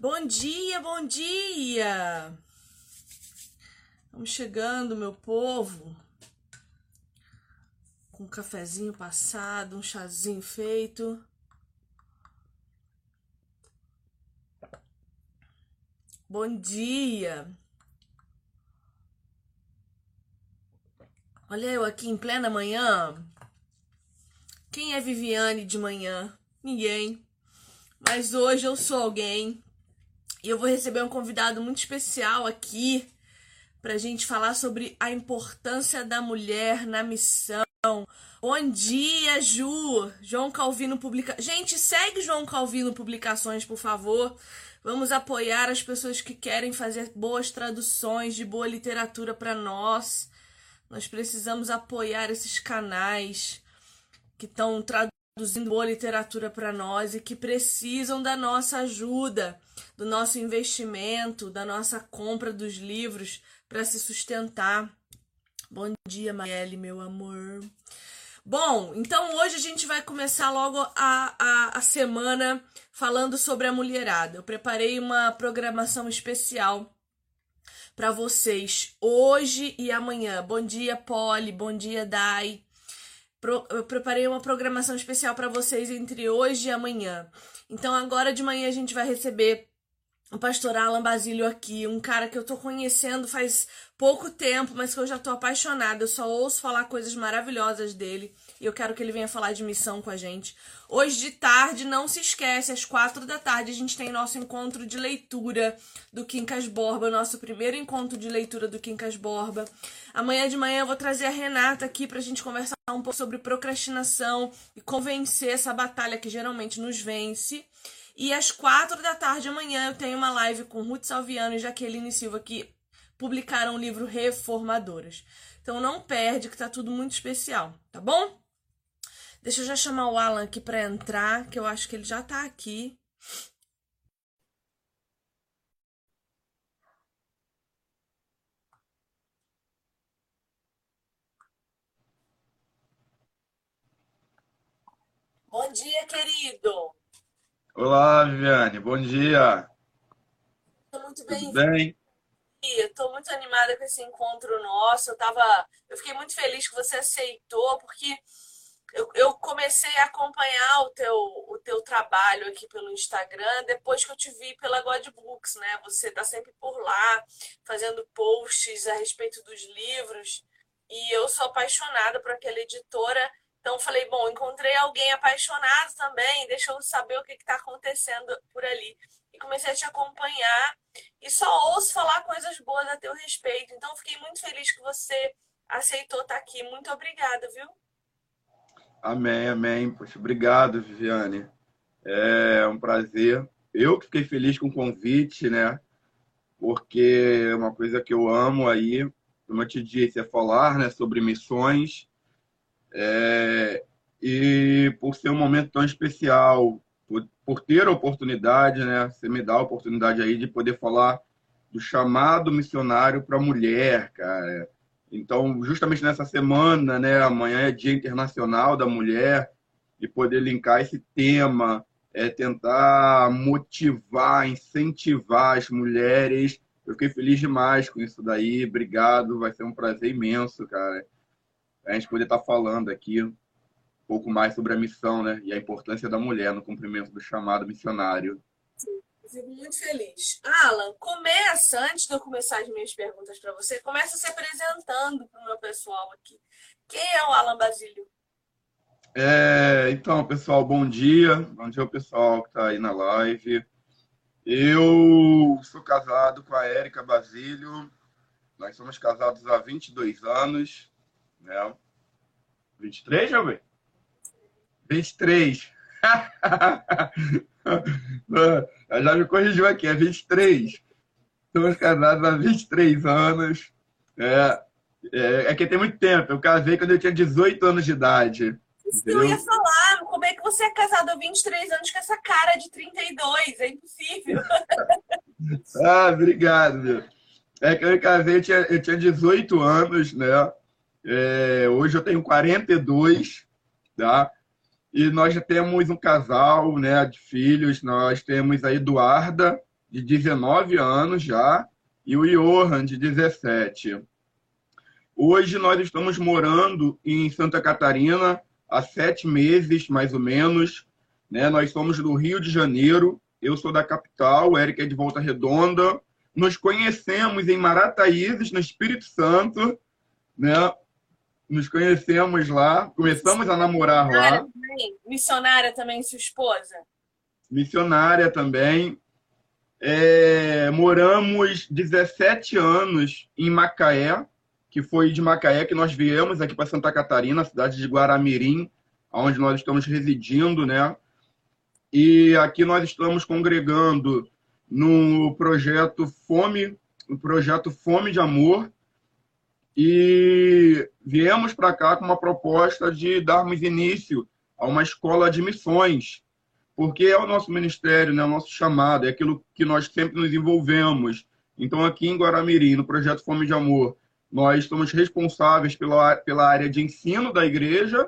Bom dia, bom dia! Vamos chegando, meu povo. Com um cafezinho passado, um chazinho feito. Bom dia! Olha eu aqui em plena manhã. Quem é Viviane de manhã? Ninguém. Mas hoje eu sou alguém e eu vou receber um convidado muito especial aqui para a gente falar sobre a importância da mulher na missão. Bom dia, Ju! João Calvino publica. Gente, segue João Calvino Publicações, por favor. Vamos apoiar as pessoas que querem fazer boas traduções de boa literatura para nós. Nós precisamos apoiar esses canais que estão traduzindo produzindo boa literatura para nós e que precisam da nossa ajuda, do nosso investimento, da nossa compra dos livros para se sustentar. Bom dia, Maelle, meu amor. Bom, então hoje a gente vai começar logo a, a, a semana falando sobre a mulherada. Eu preparei uma programação especial para vocês hoje e amanhã. Bom dia, Polly. Bom dia, Dai eu preparei uma programação especial para vocês entre hoje e amanhã. Então, agora de manhã a gente vai receber o pastor Alan Basílio aqui, um cara que eu tô conhecendo faz pouco tempo, mas que eu já tô apaixonada. Eu só ouço falar coisas maravilhosas dele e eu quero que ele venha falar de missão com a gente. Hoje de tarde, não se esquece, às quatro da tarde a gente tem nosso encontro de leitura do Quincas Borba, nosso primeiro encontro de leitura do Quincas Borba. Amanhã de manhã eu vou trazer a Renata aqui pra gente conversar um pouco sobre procrastinação e convencer essa batalha que geralmente nos vence. E às quatro da tarde amanhã eu tenho uma live com Ruth Salviano e Jaqueline Silva que publicaram o livro Reformadoras. Então não perde que tá tudo muito especial, tá bom? Deixa eu já chamar o Alan aqui para entrar, que eu acho que ele já tá aqui. Bom dia, querido. Olá, Viviane, bom dia. Tô muito bem. Tudo bem? Estou muito animada com esse encontro nosso. Eu tava, eu fiquei muito feliz que você aceitou, porque eu, eu comecei a acompanhar o teu, o teu trabalho aqui pelo Instagram depois que eu te vi pela God Books, né? Você tá sempre por lá, fazendo posts a respeito dos livros. E eu sou apaixonada por aquela editora então falei, bom, encontrei alguém apaixonado também, deixa eu saber o que está acontecendo por ali. E comecei a te acompanhar e só ouço falar coisas boas a teu respeito. Então fiquei muito feliz que você aceitou estar tá aqui. Muito obrigada, viu? Amém, amém. Poxa, obrigado, Viviane. É um prazer. Eu que fiquei feliz com o convite, né? Porque é uma coisa que eu amo aí, como eu te disse, é falar né, sobre missões é, e por ser um momento tão especial, por, por, ter a oportunidade, né? Você me dá a oportunidade aí de poder falar do chamado missionário para a mulher, cara. Então, justamente nessa semana, né? Amanhã é Dia Internacional da Mulher e poder linkar esse tema, é tentar motivar, incentivar as mulheres. Eu fiquei feliz demais com isso daí. Obrigado, vai ser um prazer imenso, cara a gente poder estar falando aqui um pouco mais sobre a missão né, e a importância da mulher no cumprimento do chamado missionário. Fico muito feliz. Alan, começa, antes de eu começar as minhas perguntas para você, começa se apresentando para o meu pessoal aqui. Quem é o Alan Basílio? É, então, pessoal, bom dia. Bom dia ao pessoal que está aí na live. Eu sou casado com a Érica Basílio. Nós somos casados há 22 anos. Né? 23, jovem? 23. Já me corrigiu aqui, é 23. Estamos casados há 23 anos. É, é, é que tem muito tempo. Eu casei quando eu tinha 18 anos de idade. Isso que eu ia falar. Como é que você é casado há 23 anos com essa cara de 32? É impossível. ah, obrigado, meu. É que eu casei, eu tinha, eu tinha 18 anos, né? É, hoje eu tenho 42, tá? E nós já temos um casal, né, de filhos. Nós temos a Eduarda, de 19 anos já, e o Johan, de 17. Hoje nós estamos morando em Santa Catarina há sete meses, mais ou menos. Né? Nós somos do Rio de Janeiro, eu sou da capital, o Eric é de Volta Redonda. Nos conhecemos em Marataízes, no Espírito Santo, né? Nos conhecemos lá, começamos a namorar lá. Missionária também, sua esposa? Missionária também. É, moramos 17 anos em Macaé, que foi de Macaé que nós viemos aqui para Santa Catarina, cidade de Guaramirim, onde nós estamos residindo, né? E aqui nós estamos congregando no projeto Fome, no projeto Fome de Amor, e viemos para cá com uma proposta de darmos início a uma escola de missões, porque é o nosso ministério, né, o nosso chamado, é aquilo que nós sempre nos envolvemos. Então, aqui em Guaramirim, no projeto Fome de Amor, nós somos responsáveis pela, pela área de ensino da igreja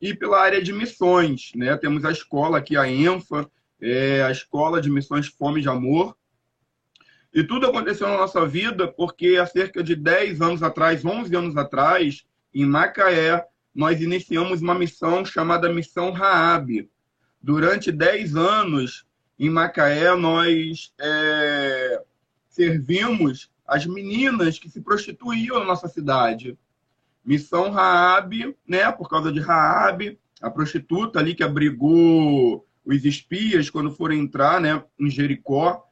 e pela área de missões. Né? Temos a escola aqui, a ENFA, é, a Escola de Missões Fome de Amor. E tudo aconteceu na nossa vida porque há cerca de 10 anos atrás, 11 anos atrás, em Macaé, nós iniciamos uma missão chamada Missão Raab. Durante 10 anos, em Macaé, nós é, servimos as meninas que se prostituíam na nossa cidade. Missão Raab, né, por causa de Raab, a prostituta ali que abrigou os espias quando foram entrar, né, em Jericó.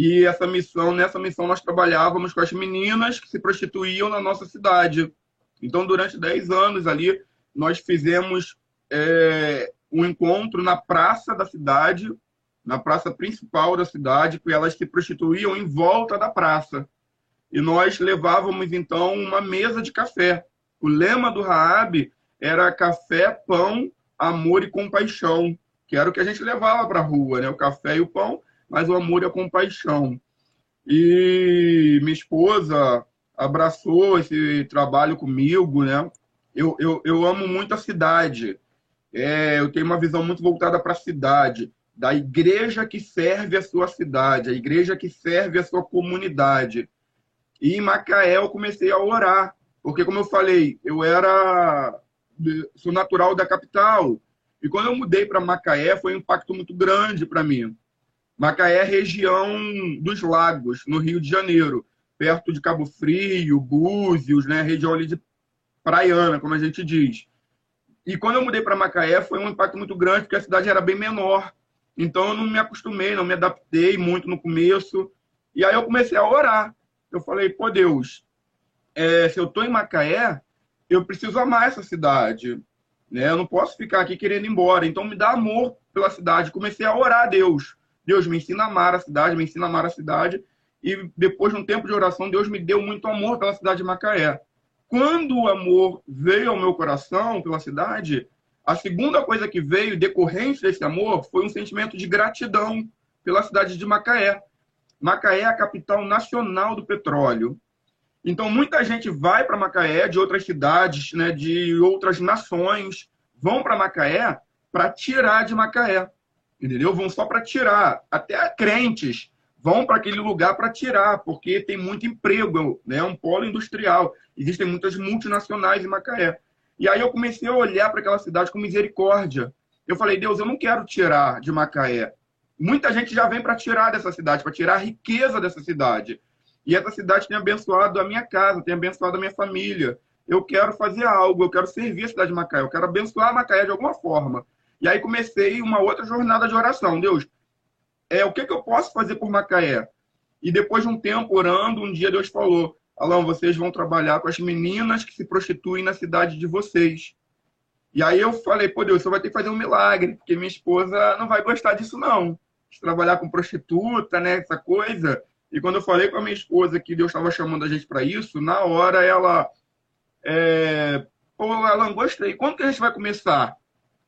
E essa missão, nessa missão nós trabalhávamos com as meninas que se prostituíam na nossa cidade. Então, durante 10 anos ali, nós fizemos é, um encontro na praça da cidade, na praça principal da cidade, que elas se prostituíam em volta da praça. E nós levávamos, então, uma mesa de café. O lema do Raab era café, pão, amor e compaixão, que era o que a gente levava para a rua, né? O café e o pão, mas o amor e a compaixão. E minha esposa abraçou esse trabalho comigo, né? Eu, eu, eu amo muito a cidade. É, eu tenho uma visão muito voltada para a cidade, da igreja que serve a sua cidade, a igreja que serve a sua comunidade. E em Macaé eu comecei a orar, porque como eu falei, eu era sou natural da capital. E quando eu mudei para Macaé, foi um impacto muito grande para mim. Macaé é região dos lagos, no Rio de Janeiro, perto de Cabo Frio, Búzios, né, região ali de praiana, como a gente diz. E quando eu mudei para Macaé, foi um impacto muito grande, porque a cidade era bem menor. Então eu não me acostumei, não me adaptei muito no começo. E aí eu comecei a orar eu falei, pô, Deus, é, se eu estou em Macaé, eu preciso amar essa cidade. Né? Eu não posso ficar aqui querendo ir embora. Então, me dá amor pela cidade. Comecei a orar a Deus. Deus, me ensina a amar a cidade, me ensina a amar a cidade. E depois de um tempo de oração, Deus me deu muito amor pela cidade de Macaé. Quando o amor veio ao meu coração pela cidade, a segunda coisa que veio decorrente desse amor foi um sentimento de gratidão pela cidade de Macaé. Macaé é a capital nacional do petróleo. Então, muita gente vai para Macaé de outras cidades, né, de outras nações, vão para Macaé para tirar de Macaé. Entendeu? Vão só para tirar. Até crentes vão para aquele lugar para tirar, porque tem muito emprego, né? um polo industrial. Existem muitas multinacionais em Macaé. E aí eu comecei a olhar para aquela cidade com misericórdia. Eu falei, Deus, eu não quero tirar de Macaé. Muita gente já vem para tirar dessa cidade, para tirar a riqueza dessa cidade. E essa cidade tem abençoado a minha casa, tem abençoado a minha família. Eu quero fazer algo, eu quero servir a cidade de Macaé, eu quero abençoar Macaé de alguma forma. E aí comecei uma outra jornada de oração. Deus, é, o que, que eu posso fazer por Macaé? E depois de um tempo orando, um dia Deus falou: Alão, vocês vão trabalhar com as meninas que se prostituem na cidade de vocês. E aí eu falei, pô, Deus, você vai ter que fazer um milagre, porque minha esposa não vai gostar disso, não de trabalhar com prostituta, né? Essa coisa. E quando eu falei com a minha esposa que Deus estava chamando a gente para isso, na hora ela. É... Pô, Alan, gostei. Quando que a gente vai começar?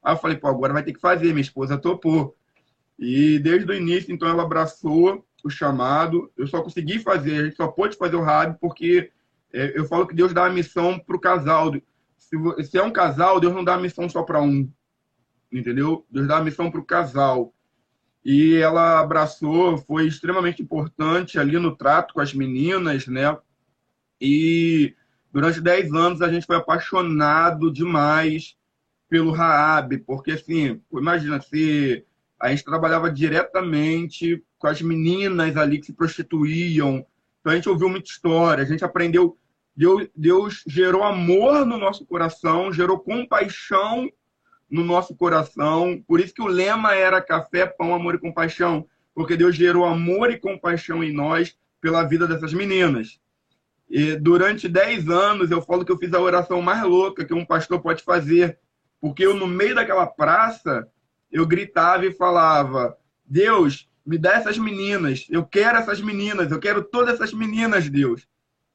Aí eu falei, pô, agora vai ter que fazer. Minha esposa topou. E desde o início, então, ela abraçou o chamado. Eu só consegui fazer, a gente só pôde fazer o RAB porque é, eu falo que Deus dá a missão para o casal. Se, se é um casal, Deus não dá a missão só para um. Entendeu? Deus dá a missão para o casal. e ela abraçou, foi extremamente importante ali no trato com as meninas, né? E durante 10 anos a gente foi apaixonado demais pelo Raab, porque assim, imagina se a gente trabalhava diretamente com as meninas ali que se prostituíam. Então a gente ouviu muita história, a gente aprendeu. Deus, Deus gerou amor no nosso coração, gerou compaixão no nosso coração. Por isso que o lema era café, pão, amor e compaixão, porque Deus gerou amor e compaixão em nós pela vida dessas meninas. E durante 10 anos eu falo que eu fiz a oração mais louca que um pastor pode fazer, porque eu no meio daquela praça eu gritava e falava: Deus, me dá essas meninas, eu quero essas meninas, eu quero todas essas meninas, Deus.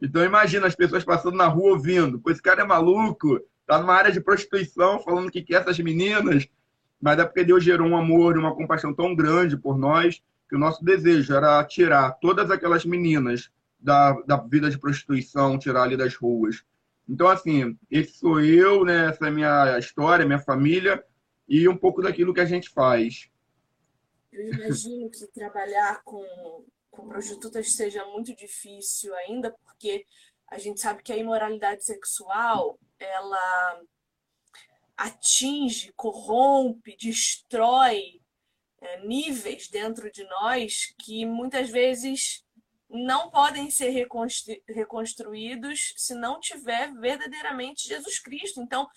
Então imagina as pessoas passando na rua ouvindo, pois esse cara é maluco, tá numa área de prostituição, falando que quer essas meninas, mas é porque Deus gerou um amor e uma compaixão tão grande por nós que o nosso desejo era tirar todas aquelas meninas da, da vida de prostituição, tirar ali das ruas. Então, assim, esse sou eu, né? essa é minha história, minha família e um pouco daquilo que a gente faz. Eu imagino que trabalhar com, com prostitutas seja muito difícil ainda, porque a gente sabe que a imoralidade sexual ela atinge, corrompe, destrói é, níveis dentro de nós que muitas vezes não podem ser reconstru reconstruídos se não tiver verdadeiramente Jesus Cristo. Então,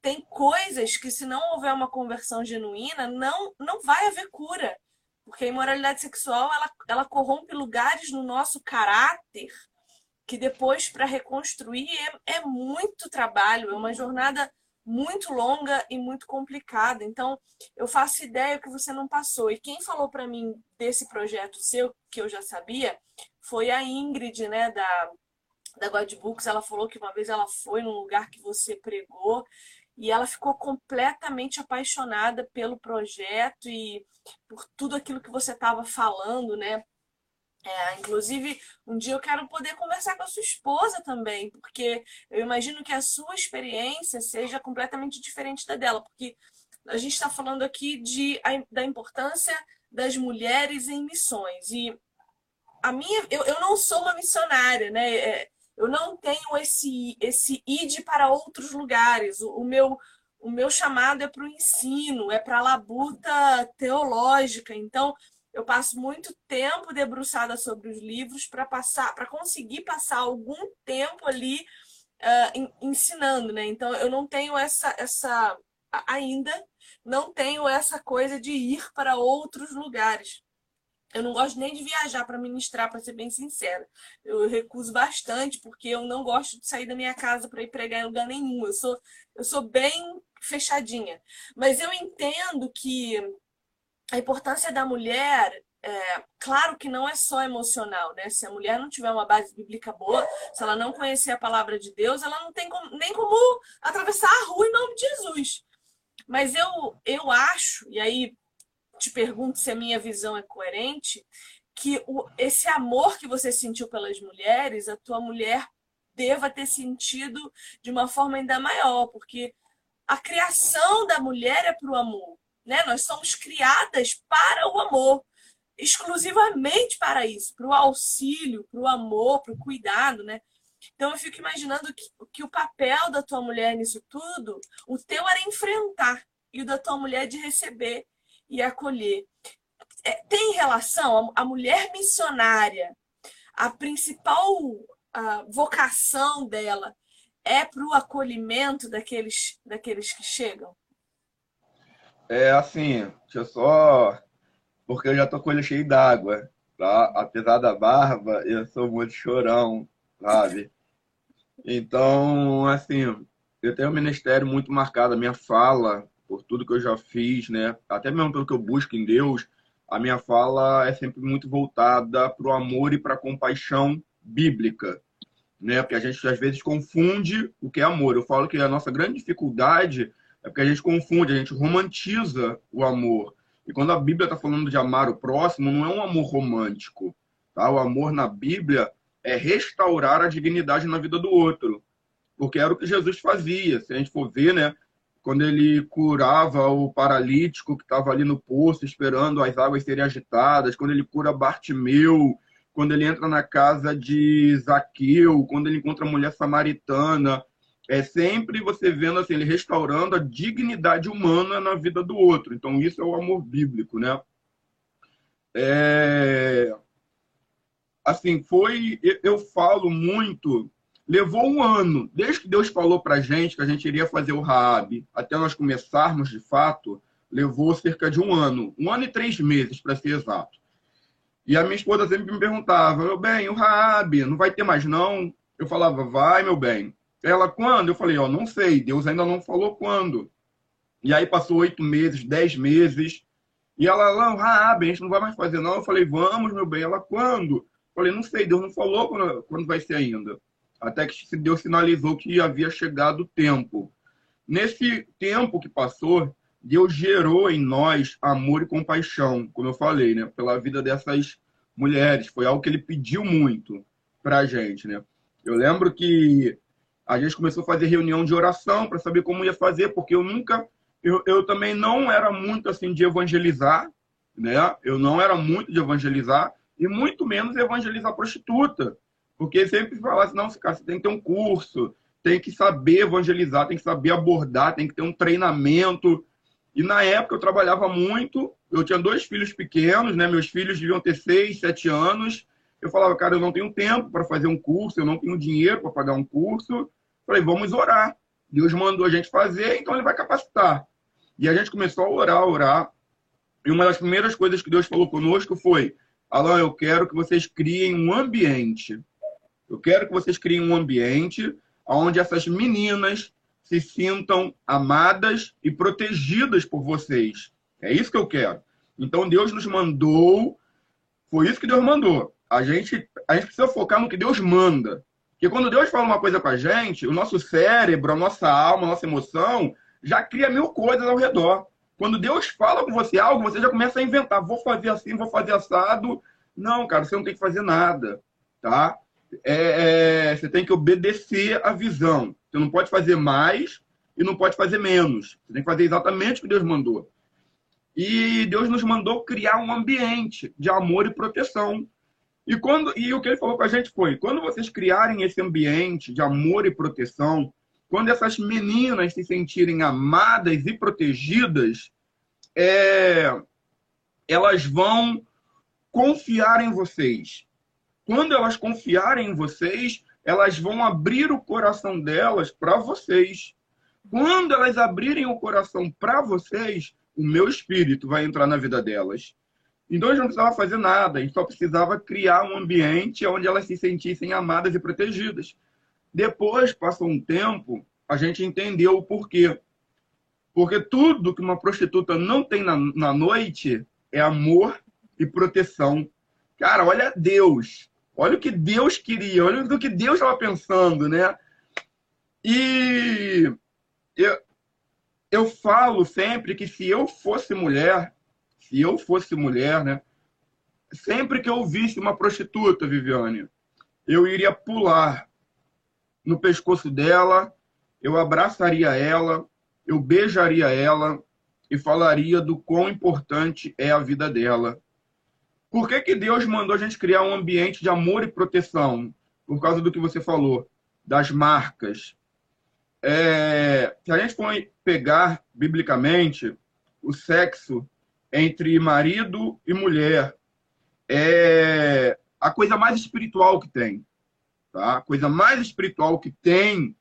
tem coisas que, se não houver uma conversão genuína, não, não vai haver cura. Porque a imoralidade sexual ela, ela corrompe lugares no nosso caráter que depois para reconstruir é, é muito trabalho, é uma jornada muito longa e muito complicada. Então, eu faço ideia que você não passou. E quem falou para mim desse projeto seu, que eu já sabia, foi a Ingrid, né, da, da God Books. Ela falou que uma vez ela foi num lugar que você pregou e ela ficou completamente apaixonada pelo projeto e por tudo aquilo que você estava falando, né? É, inclusive, um dia eu quero poder conversar com a sua esposa também, porque eu imagino que a sua experiência seja completamente diferente da dela, porque a gente está falando aqui de, da importância das mulheres em missões. E a minha, eu, eu não sou uma missionária, né? É, eu não tenho esse, esse id para outros lugares. O, o meu, o meu chamado é para o ensino, é para a labuta teológica. Então, eu passo muito tempo debruçada sobre os livros para passar, para conseguir passar algum tempo ali uh, ensinando, né? Então eu não tenho essa, essa ainda não tenho essa coisa de ir para outros lugares. Eu não gosto nem de viajar para ministrar, para ser bem sincera. Eu recuso bastante porque eu não gosto de sair da minha casa para ir pregar em lugar nenhum. Eu sou, eu sou bem fechadinha. Mas eu entendo que a importância da mulher, é, claro que não é só emocional, né? Se a mulher não tiver uma base bíblica boa, se ela não conhecer a palavra de Deus, ela não tem como, nem como atravessar a rua em nome de Jesus. Mas eu, eu acho, e aí te pergunto se a minha visão é coerente, que o, esse amor que você sentiu pelas mulheres, a tua mulher deva ter sentido de uma forma ainda maior, porque a criação da mulher é para o amor. Né? Nós somos criadas para o amor, exclusivamente para isso, para o auxílio, para o amor, para o cuidado, né? Então eu fico imaginando que, que o papel da tua mulher nisso tudo, o teu era enfrentar e o da tua mulher de receber e acolher. É, tem relação a, a mulher missionária, a principal a vocação dela é para o acolhimento daqueles, daqueles que chegam? É assim, deixa eu só. Porque eu já tô com ele cheio d'água, tá? Apesar da barba, eu sou muito chorão, sabe? Então, assim, eu tenho um ministério muito marcado, a minha fala, por tudo que eu já fiz, né? Até mesmo pelo que eu busco em Deus, a minha fala é sempre muito voltada para o amor e para a compaixão bíblica, né? Porque a gente às vezes confunde o que é amor. Eu falo que a nossa grande dificuldade é porque a gente confunde, a gente romantiza o amor. E quando a Bíblia está falando de amar o próximo, não é um amor romântico. Tá? O amor na Bíblia é restaurar a dignidade na vida do outro. Porque era o que Jesus fazia. Se a gente for ver, né? quando ele curava o paralítico que estava ali no poço esperando as águas serem agitadas, quando ele cura Bartimeu, quando ele entra na casa de Zaqueu, quando ele encontra a mulher samaritana, é sempre você vendo assim, ele restaurando a dignidade humana na vida do outro. Então, isso é o amor bíblico, né? É... Assim, foi. Eu falo muito. Levou um ano, desde que Deus falou para gente que a gente iria fazer o Raab, até nós começarmos de fato, levou cerca de um ano, um ano e três meses, para ser exato. E a minha esposa sempre me perguntava, meu bem, o Raab, não vai ter mais não? Eu falava, vai, meu bem. Ela, quando? Eu falei, ó, não sei, Deus ainda não falou quando. E aí passou oito meses, dez meses. E ela, não, ah, bem, a gente não vai mais fazer, não. Eu falei, vamos, meu bem. Ela, quando? Eu falei, não sei, Deus não falou quando, quando vai ser ainda. Até que Deus sinalizou que havia chegado o tempo. Nesse tempo que passou, Deus gerou em nós amor e compaixão, como eu falei, né? Pela vida dessas mulheres. Foi algo que ele pediu muito pra gente, né? Eu lembro que a gente começou a fazer reunião de oração para saber como ia fazer, porque eu nunca, eu, eu também não era muito assim de evangelizar, né? Eu não era muito de evangelizar e muito menos evangelizar prostituta, porque sempre falava assim, não, cara, você tem que ter um curso, tem que saber evangelizar, tem que saber abordar, tem que ter um treinamento. E na época eu trabalhava muito, eu tinha dois filhos pequenos, né? Meus filhos deviam ter seis, sete anos. Eu falava, cara, eu não tenho tempo para fazer um curso, eu não tenho dinheiro para pagar um curso. Falei, vamos orar. Deus mandou a gente fazer, então ele vai capacitar. E a gente começou a orar, orar. E uma das primeiras coisas que Deus falou conosco foi: Alain, eu quero que vocês criem um ambiente. Eu quero que vocês criem um ambiente onde essas meninas se sintam amadas e protegidas por vocês. É isso que eu quero. Então Deus nos mandou, foi isso que Deus mandou. A gente, a gente precisa focar no que Deus manda. Porque quando Deus fala uma coisa com a gente, o nosso cérebro, a nossa alma, a nossa emoção, já cria mil coisas ao redor. Quando Deus fala com você algo, você já começa a inventar. Vou fazer assim, vou fazer assado. Não, cara, você não tem que fazer nada, tá? É, é, você tem que obedecer a visão. Você não pode fazer mais e não pode fazer menos. Você tem que fazer exatamente o que Deus mandou. E Deus nos mandou criar um ambiente de amor e proteção. E, quando, e o que ele falou com a gente foi: quando vocês criarem esse ambiente de amor e proteção, quando essas meninas se sentirem amadas e protegidas, é, elas vão confiar em vocês. Quando elas confiarem em vocês, elas vão abrir o coração delas para vocês. Quando elas abrirem o coração para vocês, o meu espírito vai entrar na vida delas. Então, gente não precisava fazer nada, a gente só precisava criar um ambiente onde elas se sentissem amadas e protegidas. Depois, passou um tempo, a gente entendeu o porquê. Porque tudo que uma prostituta não tem na, na noite é amor e proteção. Cara, olha Deus. Olha o que Deus queria, olha o que Deus estava pensando, né? E eu, eu falo sempre que se eu fosse mulher, se eu fosse mulher, né? Sempre que eu visse uma prostituta, Viviane, eu iria pular no pescoço dela, eu abraçaria ela, eu beijaria ela e falaria do quão importante é a vida dela. Por que, que Deus mandou a gente criar um ambiente de amor e proteção? Por causa do que você falou, das marcas. É, se a gente for pegar biblicamente o sexo entre marido e mulher. É a coisa mais espiritual que tem. Tá? A coisa mais espiritual que tem.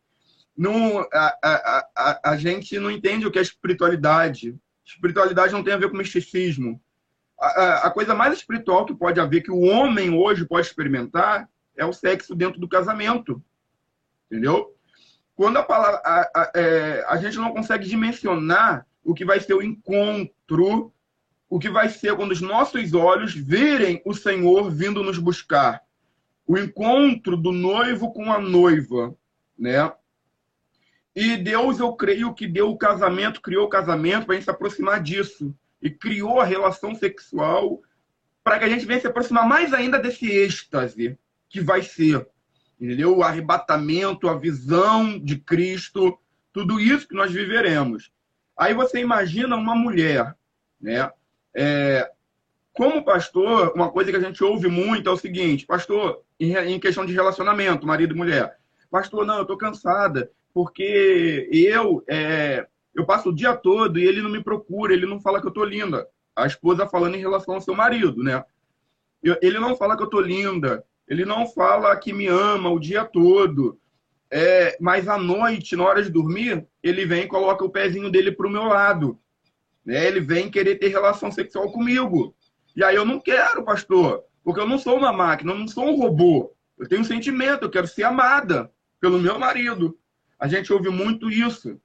Não, a, a, a, a gente não entende o que é espiritualidade. Espiritualidade não tem a ver com misticismo. A, a, coisa mais espiritual que pode haver, que o homem hoje pode experimentar, é o sexo dentro do casamento. Entendeu? Quando a palavra. A, a, é, a gente não consegue dimensionar o que vai ser o encontro o que vai ser quando os nossos olhos verem o Senhor vindo nos buscar. O encontro do noivo com a noiva, né? E Deus, eu creio que deu o casamento, criou o casamento para a gente se aproximar disso. E criou a relação sexual para que a gente venha se aproximar mais ainda desse êxtase que vai ser. Entendeu? O arrebatamento, a visão de Cristo, tudo isso que nós viveremos. Aí você imagina uma mulher, né? É, como pastor, uma coisa que a gente ouve muito é o seguinte, pastor, em questão de relacionamento, marido e mulher, pastor, não, eu tô cansada, porque eu é, eu passo o dia todo e ele não me procura, ele não fala que eu tô linda. A esposa falando em relação ao seu marido, né? Ele não fala que eu tô linda, ele não fala que me ama o dia todo. É, mas à noite, na hora de dormir, ele vem e coloca o pezinho dele pro meu lado. Né? Ele vem querer ter relação sexual comigo. E aí eu não quero, pastor, porque eu não sou uma máquina, eu não sou um robô. Eu tenho um sentimento, eu quero ser amada pelo meu marido. A gente ouve muito isso.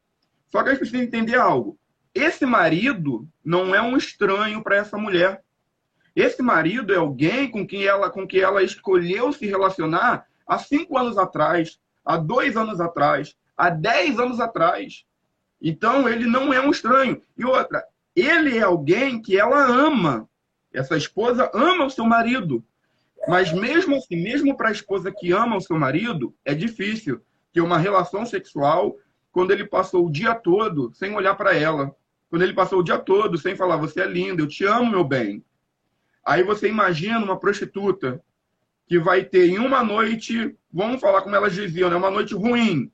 Só que a gente precisa entender algo. Esse marido não é um estranho para essa mulher. Esse marido é alguém com quem ela, com quem ela escolheu se relacionar há cinco anos atrás, há dois anos atrás, há dez anos atrás. Então ele não é um estranho. E outra, ele é alguém que ela ama. Essa esposa ama o seu marido. Mas mesmo assim, mesmo para a esposa que ama o seu marido, é difícil ter uma relação sexual quando ele passou o dia todo sem olhar para ela. Quando ele passou o dia todo sem falar, você é linda, eu te amo, meu bem. Aí você imagina uma prostituta que vai ter em uma noite, vamos falar como elas diziam, né? uma noite ruim.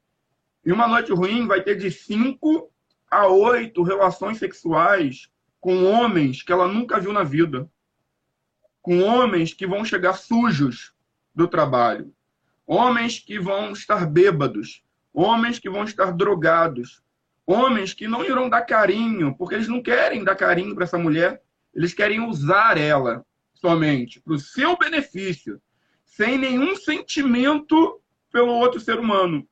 Em uma noite ruim vai ter de cinco a oito relações sexuais com homens que ela nunca viu na vida. Com homens que vão chegar sujos do trabalho. Homens que vão estar bêbados. Homens que vão estar drogados. Homens que não irão dar carinho, porque eles não querem dar carinho para essa mulher. Eles querem usar ela somente para o seu benefício, sem nenhum sentimento pelo outro ser humano.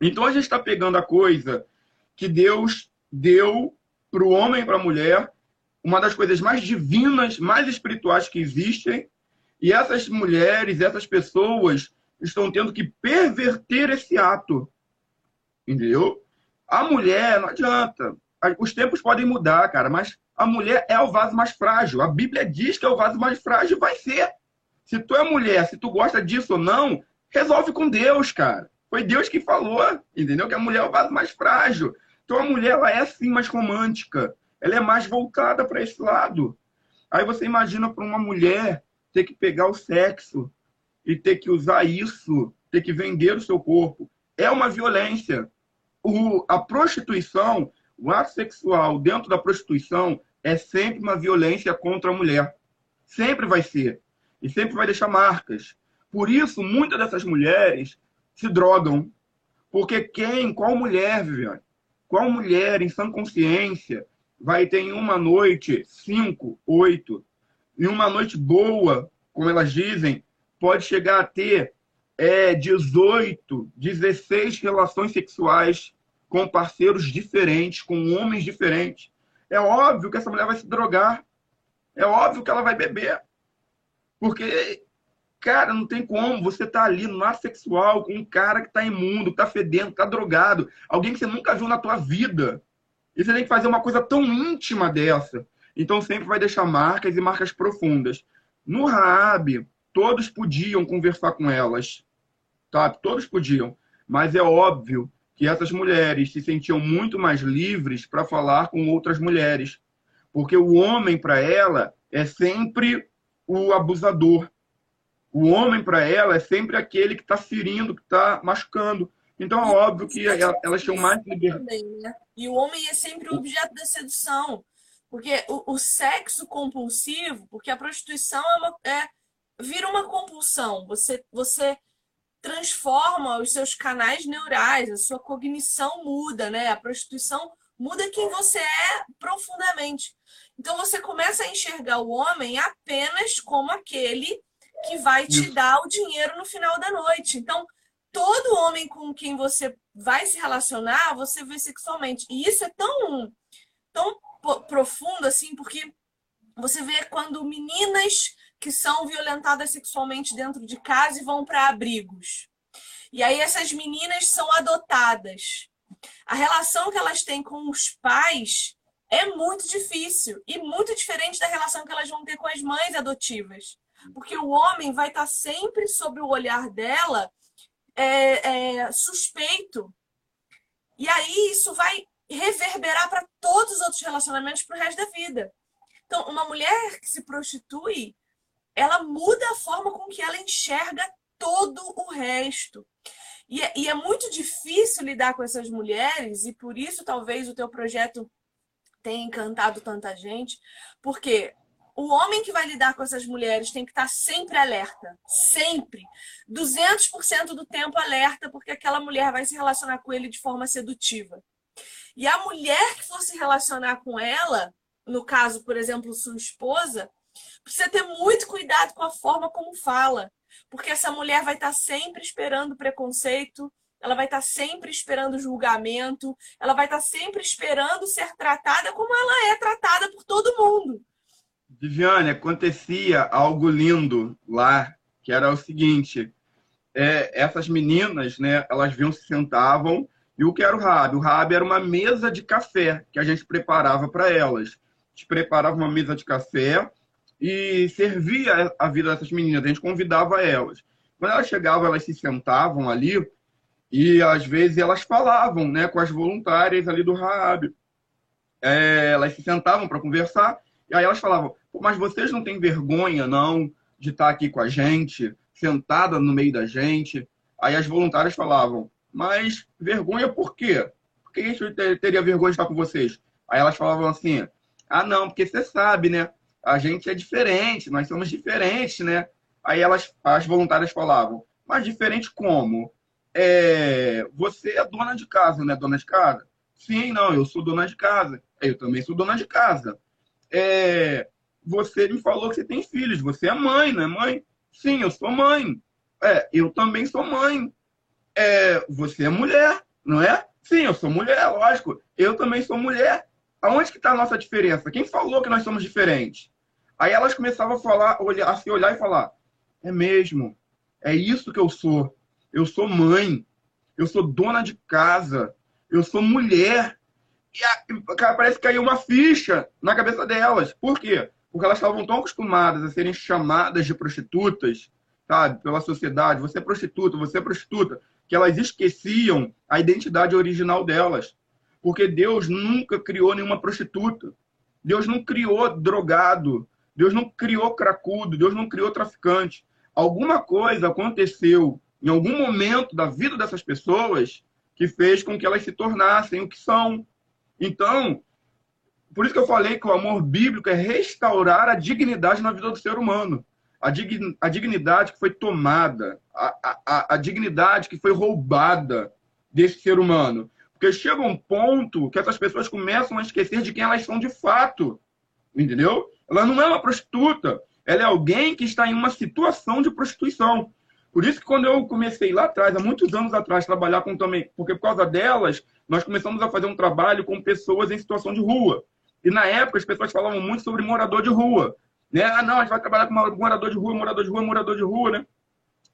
Então a gente está pegando a coisa que Deus deu para o homem e para a mulher uma das coisas mais divinas, mais espirituais que existem, e essas mulheres, essas pessoas estão tendo que perverter esse ato. Entendeu? A mulher, não adianta. Os tempos podem mudar, cara, mas a mulher é o vaso mais frágil. A Bíblia diz que é o vaso mais frágil, vai ser. Se tu é mulher, se tu gosta disso ou não, resolve com Deus, cara. Foi Deus que falou, entendeu? Que a mulher é o vaso mais frágil. Então a mulher ela é sim mais romântica, ela é mais voltada para esse lado. Aí você imagina para uma mulher ter que pegar o sexo e ter que usar isso, ter que vender o seu corpo. É uma violência. O, a prostituição, o ato sexual dentro da prostituição é sempre uma violência contra a mulher. Sempre vai ser. E sempre vai deixar marcas. Por isso, muitas dessas mulheres se drogam. Porque quem, qual mulher, Viviane, qual mulher em sã consciência vai ter em uma noite cinco, oito, em uma noite boa, como elas dizem, pode chegar a ter é, 18, 16 relações sexuais com parceiros diferentes, com homens diferentes. É óbvio que essa mulher vai se drogar. É óbvio que ela vai beber. Porque Cara, não tem como. Você tá ali no ar sexual com um cara que tá imundo, que tá fedendo, que tá drogado. Alguém que você nunca viu na tua vida. E você tem que fazer uma coisa tão íntima dessa. Então sempre vai deixar marcas e marcas profundas. No Raab, todos podiam conversar com elas. Tá? Todos podiam. Mas é óbvio que essas mulheres se sentiam muito mais livres para falar com outras mulheres. Porque o homem, para ela, é sempre o abusador o homem, para ela, é sempre aquele que está ferindo, que está machucando. Então, é óbvio que elas tinham mais liberdade. Né? E o homem é sempre o objeto da sedução. Porque o, o sexo compulsivo, porque a prostituição é, uma, é vira uma compulsão. Você, você transforma os seus canais neurais, a sua cognição muda, né? A prostituição muda quem você é profundamente. Então você começa a enxergar o homem apenas como aquele que vai te dar o dinheiro no final da noite. Então, todo homem com quem você vai se relacionar, você vê sexualmente. E isso é tão, tão profundo assim, porque você vê quando meninas que são violentadas sexualmente dentro de casa e vão para abrigos. E aí essas meninas são adotadas. A relação que elas têm com os pais é muito difícil e muito diferente da relação que elas vão ter com as mães adotivas. Porque o homem vai estar sempre sob o olhar dela é, é, suspeito. E aí isso vai reverberar para todos os outros relacionamentos pro resto da vida. Então, uma mulher que se prostitui, ela muda a forma com que ela enxerga todo o resto. E é, e é muito difícil lidar com essas mulheres, e por isso talvez o teu projeto tenha encantado tanta gente, porque o homem que vai lidar com essas mulheres tem que estar sempre alerta, sempre, 200% do tempo alerta, porque aquela mulher vai se relacionar com ele de forma sedutiva. E a mulher que for se relacionar com ela, no caso, por exemplo, sua esposa, precisa ter muito cuidado com a forma como fala, porque essa mulher vai estar sempre esperando preconceito, ela vai estar sempre esperando julgamento, ela vai estar sempre esperando ser tratada como ela é tratada por todo mundo. Viviane, acontecia algo lindo lá, que era o seguinte: é, essas meninas, né, elas vinham, se sentavam, e o que era o Rab? O Rab era uma mesa de café que a gente preparava para elas. A gente preparava uma mesa de café e servia a vida dessas meninas, a gente convidava elas. Quando elas chegavam, elas se sentavam ali e às vezes elas falavam né, com as voluntárias ali do Raab. É, elas se sentavam para conversar e aí elas falavam: mas vocês não têm vergonha, não, de estar aqui com a gente, sentada no meio da gente? Aí as voluntárias falavam: mas vergonha por quê? Por que a gente teria vergonha de estar com vocês? Aí elas falavam assim: ah, não, porque você sabe, né? A gente é diferente, nós somos diferentes, né? Aí elas, as voluntárias falavam: mas diferente como? É, você é dona de casa, né? Dona de casa? Sim, não, eu sou dona de casa. Eu também sou dona de casa. É, você me falou que você tem filhos, você é mãe, não é mãe? Sim, eu sou mãe. É, eu também sou mãe. É, você é mulher, não é? Sim, eu sou mulher, lógico. Eu também sou mulher. Aonde que está a nossa diferença? Quem falou que nós somos diferentes? Aí elas começavam a falar, olhar, a se olhar e falar: é mesmo, é isso que eu sou. Eu sou mãe, eu sou dona de casa, eu sou mulher. E a, cara, parece que caiu uma ficha na cabeça delas. Por quê? Porque elas estavam tão acostumadas a serem chamadas de prostitutas, sabe, pela sociedade. Você é prostituta, você é prostituta, que elas esqueciam a identidade original delas. Porque Deus nunca criou nenhuma prostituta. Deus não criou drogado. Deus não criou cracudo. Deus não criou traficante. Alguma coisa aconteceu em algum momento da vida dessas pessoas que fez com que elas se tornassem o que são. Então, por isso que eu falei que o amor bíblico é restaurar a dignidade na vida do ser humano. A, dig, a dignidade que foi tomada, a, a, a dignidade que foi roubada desse ser humano. Porque chega um ponto que essas pessoas começam a esquecer de quem elas são de fato. Entendeu? Ela não é uma prostituta. Ela é alguém que está em uma situação de prostituição. Por isso que quando eu comecei lá atrás, há muitos anos atrás, trabalhar com também, porque por causa delas, nós começamos a fazer um trabalho com pessoas em situação de rua. E na época as pessoas falavam muito sobre morador de rua. Né? Ah, não, a gente vai trabalhar com morador de rua, morador de rua, morador de rua, né?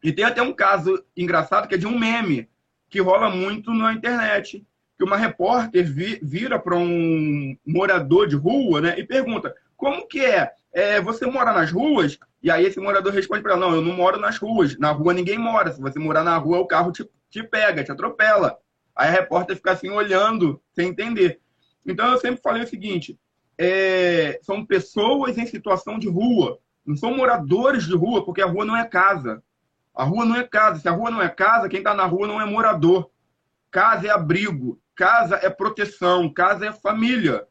E tem até um caso engraçado que é de um meme que rola muito na internet. Que uma repórter vi, vira para um morador de rua né, e pergunta: como que é? é? Você mora nas ruas? E aí esse morador responde para ela: não, eu não moro nas ruas. Na rua ninguém mora. Se você morar na rua, o carro te, te pega, te atropela. Aí a repórter fica assim olhando, sem entender. Então eu sempre falei o seguinte: é, são pessoas em situação de rua, não são moradores de rua, porque a rua não é casa. A rua não é casa. Se a rua não é casa, quem está na rua não é morador. Casa é abrigo, casa é proteção, casa é família.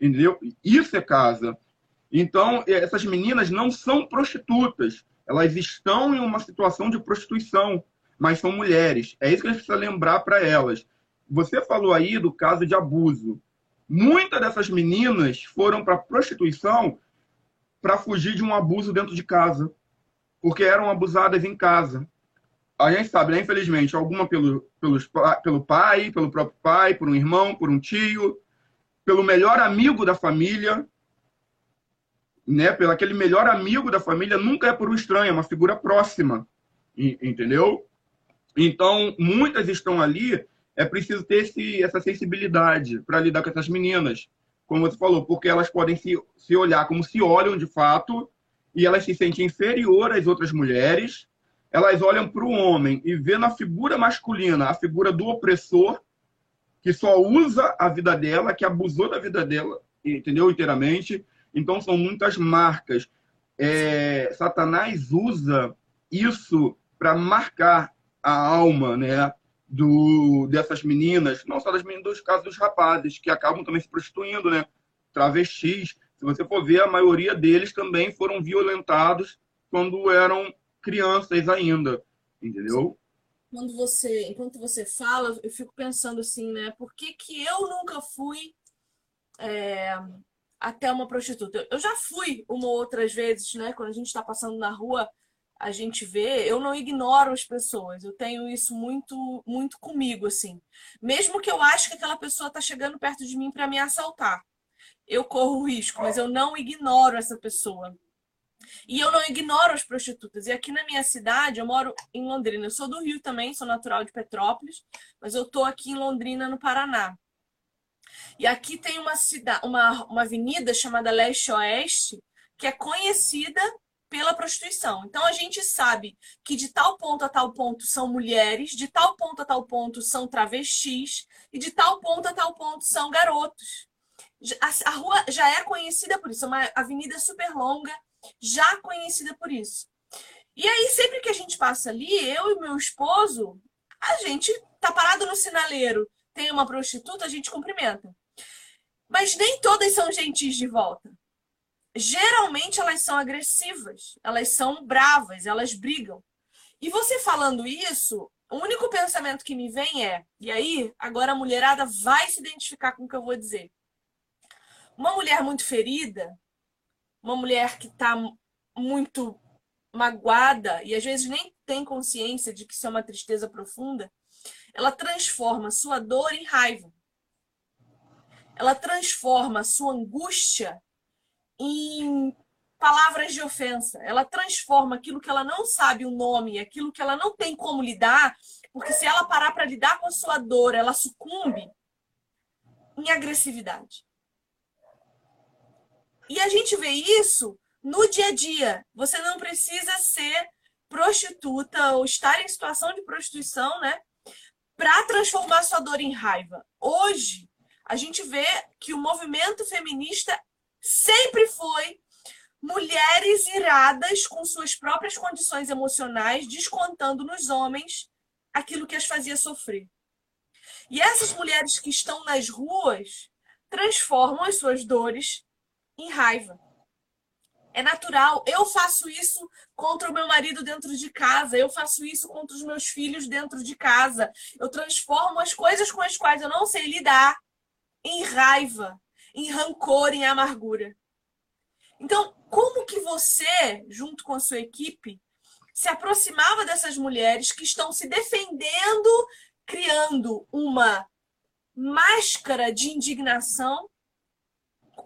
Entendeu? Isso é casa. Então, essas meninas não são prostitutas. Elas estão em uma situação de prostituição, mas são mulheres. É isso que a gente precisa lembrar para elas. Você falou aí do caso de abuso. Muitas dessas meninas foram para prostituição para fugir de um abuso dentro de casa, porque eram abusadas em casa. A gente sabe, né? infelizmente, alguma pelo, pelos, pelo pai, pelo próprio pai, por um irmão, por um tio, pelo melhor amigo da família, né? Pelo aquele melhor amigo da família, nunca é por um estranho, é uma figura próxima, entendeu? Então, muitas estão ali é preciso ter esse, essa sensibilidade para lidar com essas meninas, como você falou, porque elas podem se, se olhar como se olham de fato e elas se sentem inferior às outras mulheres. Elas olham para o homem e vê na figura masculina a figura do opressor, que só usa a vida dela, que abusou da vida dela, entendeu? Inteiramente. Então, são muitas marcas. É, Satanás usa isso para marcar a alma, né? Do, dessas meninas, não só das meninas, dos casos dos rapazes, que acabam também se prostituindo, né? Travestis. Se você for ver, a maioria deles também foram violentados quando eram crianças ainda, entendeu? Quando você, enquanto você fala, eu fico pensando assim, né? Por que, que eu nunca fui é, até uma prostituta? Eu já fui uma ou outras vezes, né? Quando a gente está passando na rua, a gente vê, eu não ignoro as pessoas. Eu tenho isso muito, muito comigo, assim. Mesmo que eu acho que aquela pessoa está chegando perto de mim para me assaltar, eu corro o risco, mas eu não ignoro essa pessoa. E eu não ignoro as prostitutas. E aqui na minha cidade, eu moro em Londrina. Eu sou do Rio também, sou natural de Petrópolis, mas eu tô aqui em Londrina, no Paraná. E aqui tem uma cidade, uma, uma avenida chamada Leste Oeste, que é conhecida pela prostituição. Então a gente sabe que de tal ponto a tal ponto são mulheres, de tal ponto a tal ponto são travestis e de tal ponto a tal ponto são garotos. A, a rua já é conhecida por isso, é uma avenida super longa, já conhecida por isso. E aí, sempre que a gente passa ali, eu e meu esposo, a gente tá parado no sinaleiro, tem uma prostituta, a gente cumprimenta. Mas nem todas são gentis de volta. Geralmente elas são agressivas, elas são bravas, elas brigam. E você falando isso, o único pensamento que me vem é: e aí, agora a mulherada vai se identificar com o que eu vou dizer. Uma mulher muito ferida, uma mulher que está muito magoada e às vezes nem tem consciência de que isso é uma tristeza profunda, ela transforma sua dor em raiva. Ela transforma sua angústia em palavras de ofensa. Ela transforma aquilo que ela não sabe o nome, aquilo que ela não tem como lidar, porque se ela parar para lidar com a sua dor, ela sucumbe em agressividade. E a gente vê isso no dia a dia. Você não precisa ser prostituta ou estar em situação de prostituição, né? Para transformar sua dor em raiva. Hoje, a gente vê que o movimento feminista sempre foi mulheres iradas com suas próprias condições emocionais, descontando nos homens aquilo que as fazia sofrer. E essas mulheres que estão nas ruas transformam as suas dores em raiva. É natural. Eu faço isso contra o meu marido dentro de casa. Eu faço isso contra os meus filhos dentro de casa. Eu transformo as coisas com as quais eu não sei lidar em raiva, em rancor, em amargura. Então, como que você, junto com a sua equipe, se aproximava dessas mulheres que estão se defendendo, criando uma máscara de indignação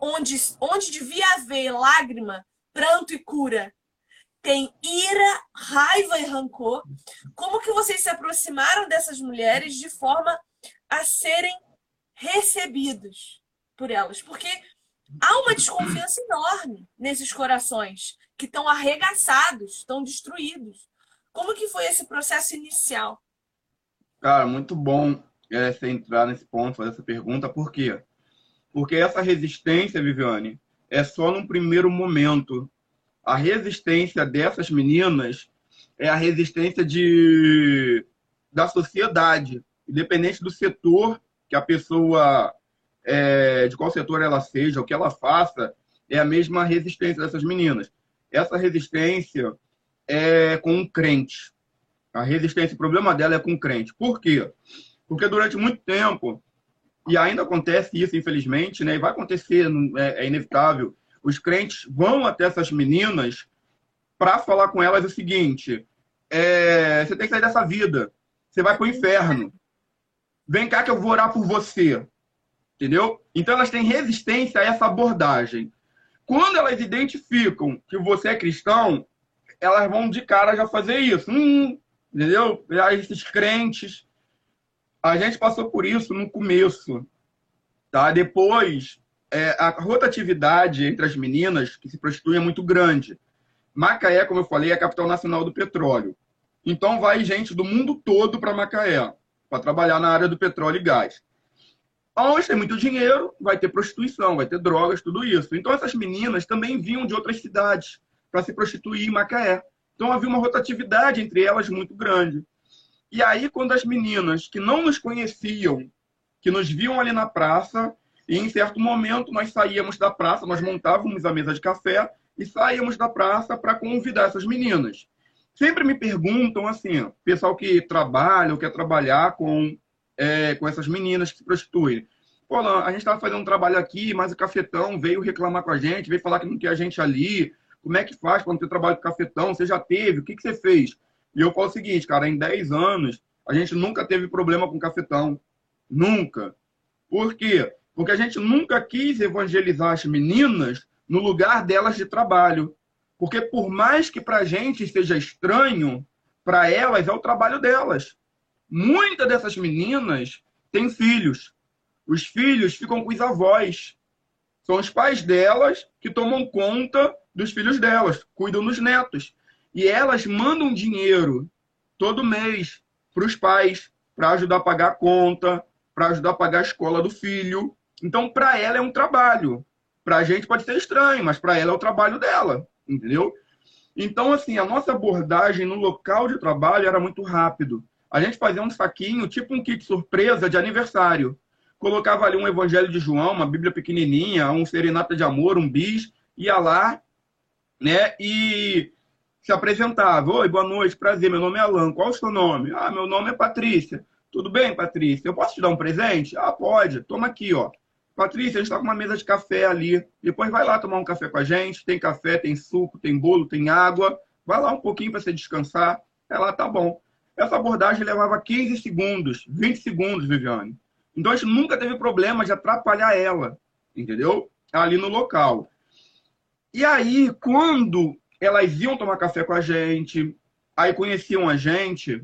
onde, onde devia haver lágrima, pranto e cura, tem ira, raiva e rancor. Como que vocês se aproximaram dessas mulheres de forma a serem recebidos por elas? Porque há uma desconfiança enorme nesses corações que estão arregaçados, estão destruídos. Como que foi esse processo inicial? Cara, muito bom é, você entrar nesse ponto, fazer essa pergunta, por quê? Porque essa resistência, Viviane, é só num primeiro momento. A resistência dessas meninas é a resistência de, da sociedade, independente do setor que a pessoa, é, de qual setor ela seja, o que ela faça, é a mesma resistência dessas meninas. Essa resistência é com um crente. A resistência, o problema dela é com o crente. Por quê? Porque durante muito tempo e ainda acontece isso, infelizmente, né? E vai acontecer, é, é inevitável. Os crentes vão até essas meninas para falar com elas o seguinte: é, você tem que sair dessa vida, você vai para o inferno. Vem cá que eu vou orar por você. Entendeu? Então elas têm resistência a essa abordagem. Quando elas identificam que você é cristão, elas vão de cara já fazer isso. Hum, entendeu? Esses crentes a gente passou por isso no começo, tá? Depois, é, a rotatividade entre as meninas que se prostituem é muito grande. Macaé, como eu falei, é a capital nacional do petróleo. Então vai gente do mundo todo para Macaé para trabalhar na área do petróleo e gás. Onde tem muito dinheiro, vai ter prostituição, vai ter drogas, tudo isso. Então essas meninas também vinham de outras cidades para se prostituir em Macaé. Então havia uma rotatividade entre elas muito grande. E aí, quando as meninas que não nos conheciam, que nos viam ali na praça, e em certo momento nós saíamos da praça, nós montávamos a mesa de café e saíamos da praça para convidar essas meninas. Sempre me perguntam assim, pessoal que trabalha ou quer trabalhar com, é, com essas meninas que se prostituem. Pô, a gente estava fazendo um trabalho aqui, mas o cafetão veio reclamar com a gente, veio falar que não quer a gente ali. Como é que faz para não ter trabalho com cafetão? Você já teve? O que, que você fez? E eu falo o seguinte, cara, em 10 anos, a gente nunca teve problema com cafetão. Nunca. Por quê? Porque a gente nunca quis evangelizar as meninas no lugar delas de trabalho. Porque por mais que para a gente seja estranho, para elas é o trabalho delas. Muitas dessas meninas têm filhos. Os filhos ficam com os avós. São os pais delas que tomam conta dos filhos delas, cuidam dos netos. E elas mandam dinheiro todo mês para os pais, para ajudar a pagar a conta, para ajudar a pagar a escola do filho. Então, para ela é um trabalho. Para a gente pode ser estranho, mas para ela é o trabalho dela, entendeu? Então, assim, a nossa abordagem no local de trabalho era muito rápido. A gente fazia um saquinho, tipo um kit surpresa de aniversário. Colocava ali um Evangelho de João, uma Bíblia pequenininha, um Serenata de Amor, um bis, ia lá, né? E se apresentava. Oi, boa noite, prazer, meu nome é Alan. Qual é o seu nome? Ah, meu nome é Patrícia. Tudo bem, Patrícia? Eu posso te dar um presente? Ah, pode. Toma aqui, ó. Patrícia, a gente está com uma mesa de café ali. Depois vai lá tomar um café com a gente. Tem café, tem suco, tem bolo, tem água. Vai lá um pouquinho para você descansar. Ela tá bom. Essa abordagem levava 15 segundos, 20 segundos, Viviane. Então a gente nunca teve problema de atrapalhar ela, entendeu? Ali no local. E aí, quando elas iam tomar café com a gente, aí conheciam a gente,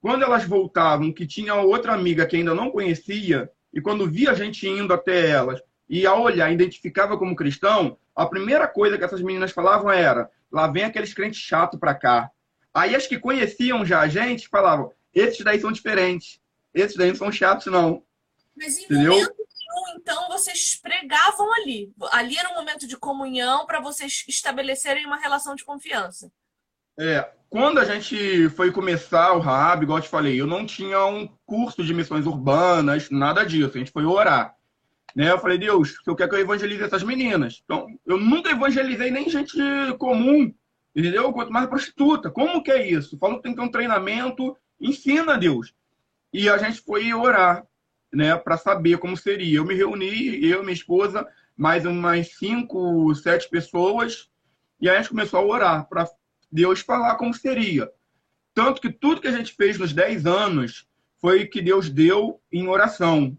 quando elas voltavam, que tinha outra amiga que ainda não conhecia, e quando via a gente indo até elas e a olhar, identificava como cristão, a primeira coisa que essas meninas falavam era: lá vem aqueles crentes chato para cá. Aí as que conheciam já a gente falavam: esses daí são diferentes, esses daí não são chatos, não. Mas em Entendeu? momento nenhum, então, vocês pregavam ali. Ali era um momento de comunhão para vocês estabelecerem uma relação de confiança. É, quando a gente foi começar o Raab, igual eu te falei, eu não tinha um curso de missões urbanas, nada disso. A gente foi orar. Né? Eu falei, Deus, eu quero que eu evangelize essas meninas. Então, eu nunca evangelizei nem gente comum, entendeu? Quanto mais prostituta. Como que é isso? Falou que tem que ter um treinamento, ensina, Deus. E a gente foi orar, né, para saber como seria. Eu me reuni, eu, minha esposa, mais umas cinco, sete pessoas, e a gente começou a orar para Deus falar como seria. Tanto que tudo que a gente fez nos 10 anos foi que Deus deu em oração,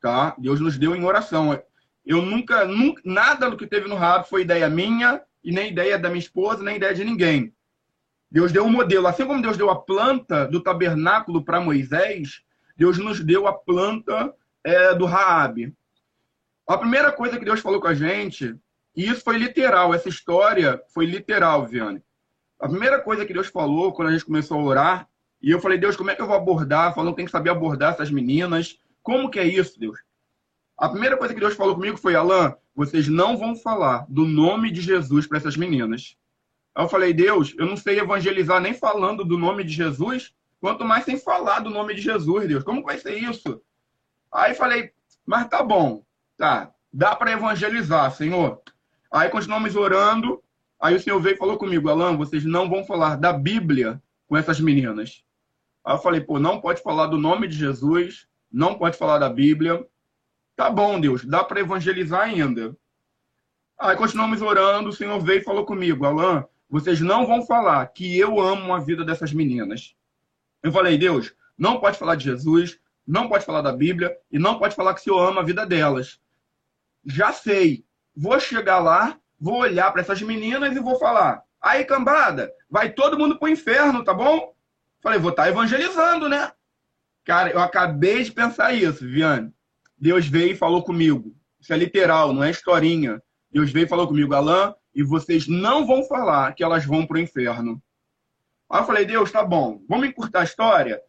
tá? Deus nos deu em oração. Eu nunca, nunca nada do que teve no rabo foi ideia minha e nem ideia da minha esposa, nem ideia de ninguém. Deus deu um modelo, assim como Deus deu a planta do tabernáculo para Moisés, Deus nos deu a planta é, do Raab. A primeira coisa que Deus falou com a gente, e isso foi literal, essa história foi literal, Viane. A primeira coisa que Deus falou quando a gente começou a orar, e eu falei, Deus, como é que eu vou abordar? Falando que tem que saber abordar essas meninas. Como que é isso, Deus? A primeira coisa que Deus falou comigo foi, Alain, vocês não vão falar do nome de Jesus para essas meninas. Aí eu falei, Deus, eu não sei evangelizar nem falando do nome de Jesus, quanto mais sem falar do nome de Jesus, Deus. Como vai ser isso? Aí falei, mas tá bom, tá, dá para evangelizar, Senhor. Aí continuamos orando, Aí o senhor veio e falou comigo, Alan, vocês não vão falar da Bíblia com essas meninas. Aí eu falei, pô, não pode falar do nome de Jesus, não pode falar da Bíblia. Tá bom, Deus, dá para evangelizar ainda. Aí continuamos orando, o senhor veio e falou comigo, Alan, vocês não vão falar que eu amo a vida dessas meninas. Eu falei, Deus, não pode falar de Jesus, não pode falar da Bíblia e não pode falar que o senhor ama a vida delas. Já sei, vou chegar lá vou olhar para essas meninas e vou falar: aí, cambada, vai todo mundo pro inferno, tá bom? Falei, vou estar tá evangelizando, né? Cara, eu acabei de pensar isso, Viane. Deus veio e falou comigo. Isso é literal, não é historinha. Deus veio e falou comigo, Alain, e vocês não vão falar que elas vão pro inferno. Aí eu falei, Deus, tá bom, vamos encurtar a história?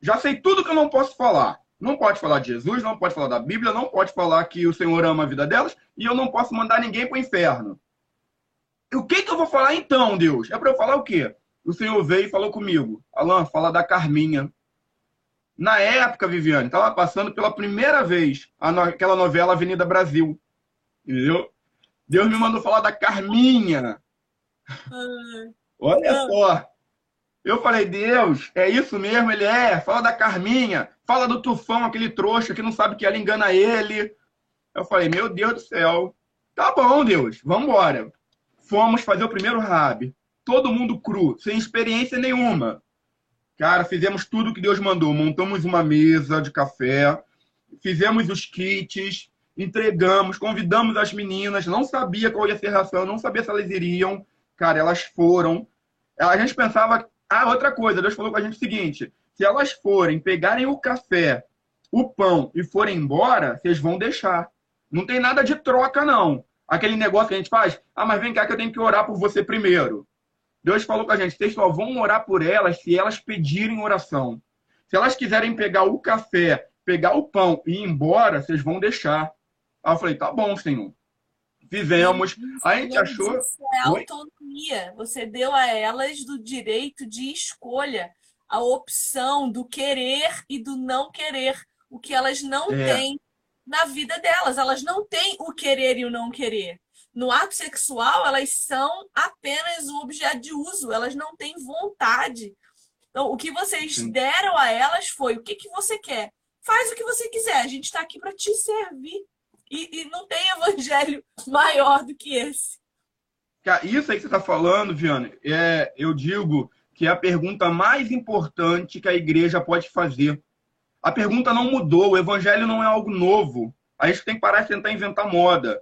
Já sei tudo que eu não posso falar. Não pode falar de Jesus, não pode falar da Bíblia, não pode falar que o Senhor ama a vida delas e eu não posso mandar ninguém para o inferno. O que, que eu vou falar então, Deus? É para eu falar o quê? O Senhor veio e falou comigo. Alan, fala da Carminha. Na época, Viviane, estava passando pela primeira vez aquela novela Avenida Brasil. Entendeu? Deus me mandou falar da Carminha. Olha ah. só. Eu falei, Deus, é isso mesmo? Ele é. Fala da Carminha. Fala do Tufão, aquele trouxa que não sabe que ela engana ele. Eu falei, meu Deus do céu. Tá bom, Deus, vamos embora. Fomos fazer o primeiro rab. Todo mundo cru, sem experiência nenhuma. Cara, fizemos tudo que Deus mandou. Montamos uma mesa de café, fizemos os kits, entregamos, convidamos as meninas. Não sabia qual ia ser a ração, não sabia se elas iriam. Cara, elas foram. A gente pensava. Ah, outra coisa, Deus falou com a gente o seguinte: se elas forem, pegarem o café, o pão e forem embora, vocês vão deixar. Não tem nada de troca, não. Aquele negócio que a gente faz, ah, mas vem cá que eu tenho que orar por você primeiro. Deus falou com a gente, vocês só vão orar por elas se elas pedirem oração. Se elas quiserem pegar o café, pegar o pão e ir embora, vocês vão deixar. Aí eu falei, tá bom, Senhor. Fizemos. A gente achou. Isso é autonomia. Você deu a elas do direito de escolha, a opção do querer e do não querer. O que elas não é. têm na vida delas. Elas não têm o querer e o não querer. No ato sexual, elas são apenas um objeto de uso, elas não têm vontade. Então, o que vocês Sim. deram a elas foi: o que, que você quer? Faz o que você quiser, a gente está aqui para te servir. E, e, não tem evangelho maior do que esse. Isso aí que você está falando, Viane, é, eu digo que é a pergunta mais importante que a igreja pode fazer. A pergunta não mudou, o evangelho não é algo novo. A gente tem que parar de tentar inventar moda.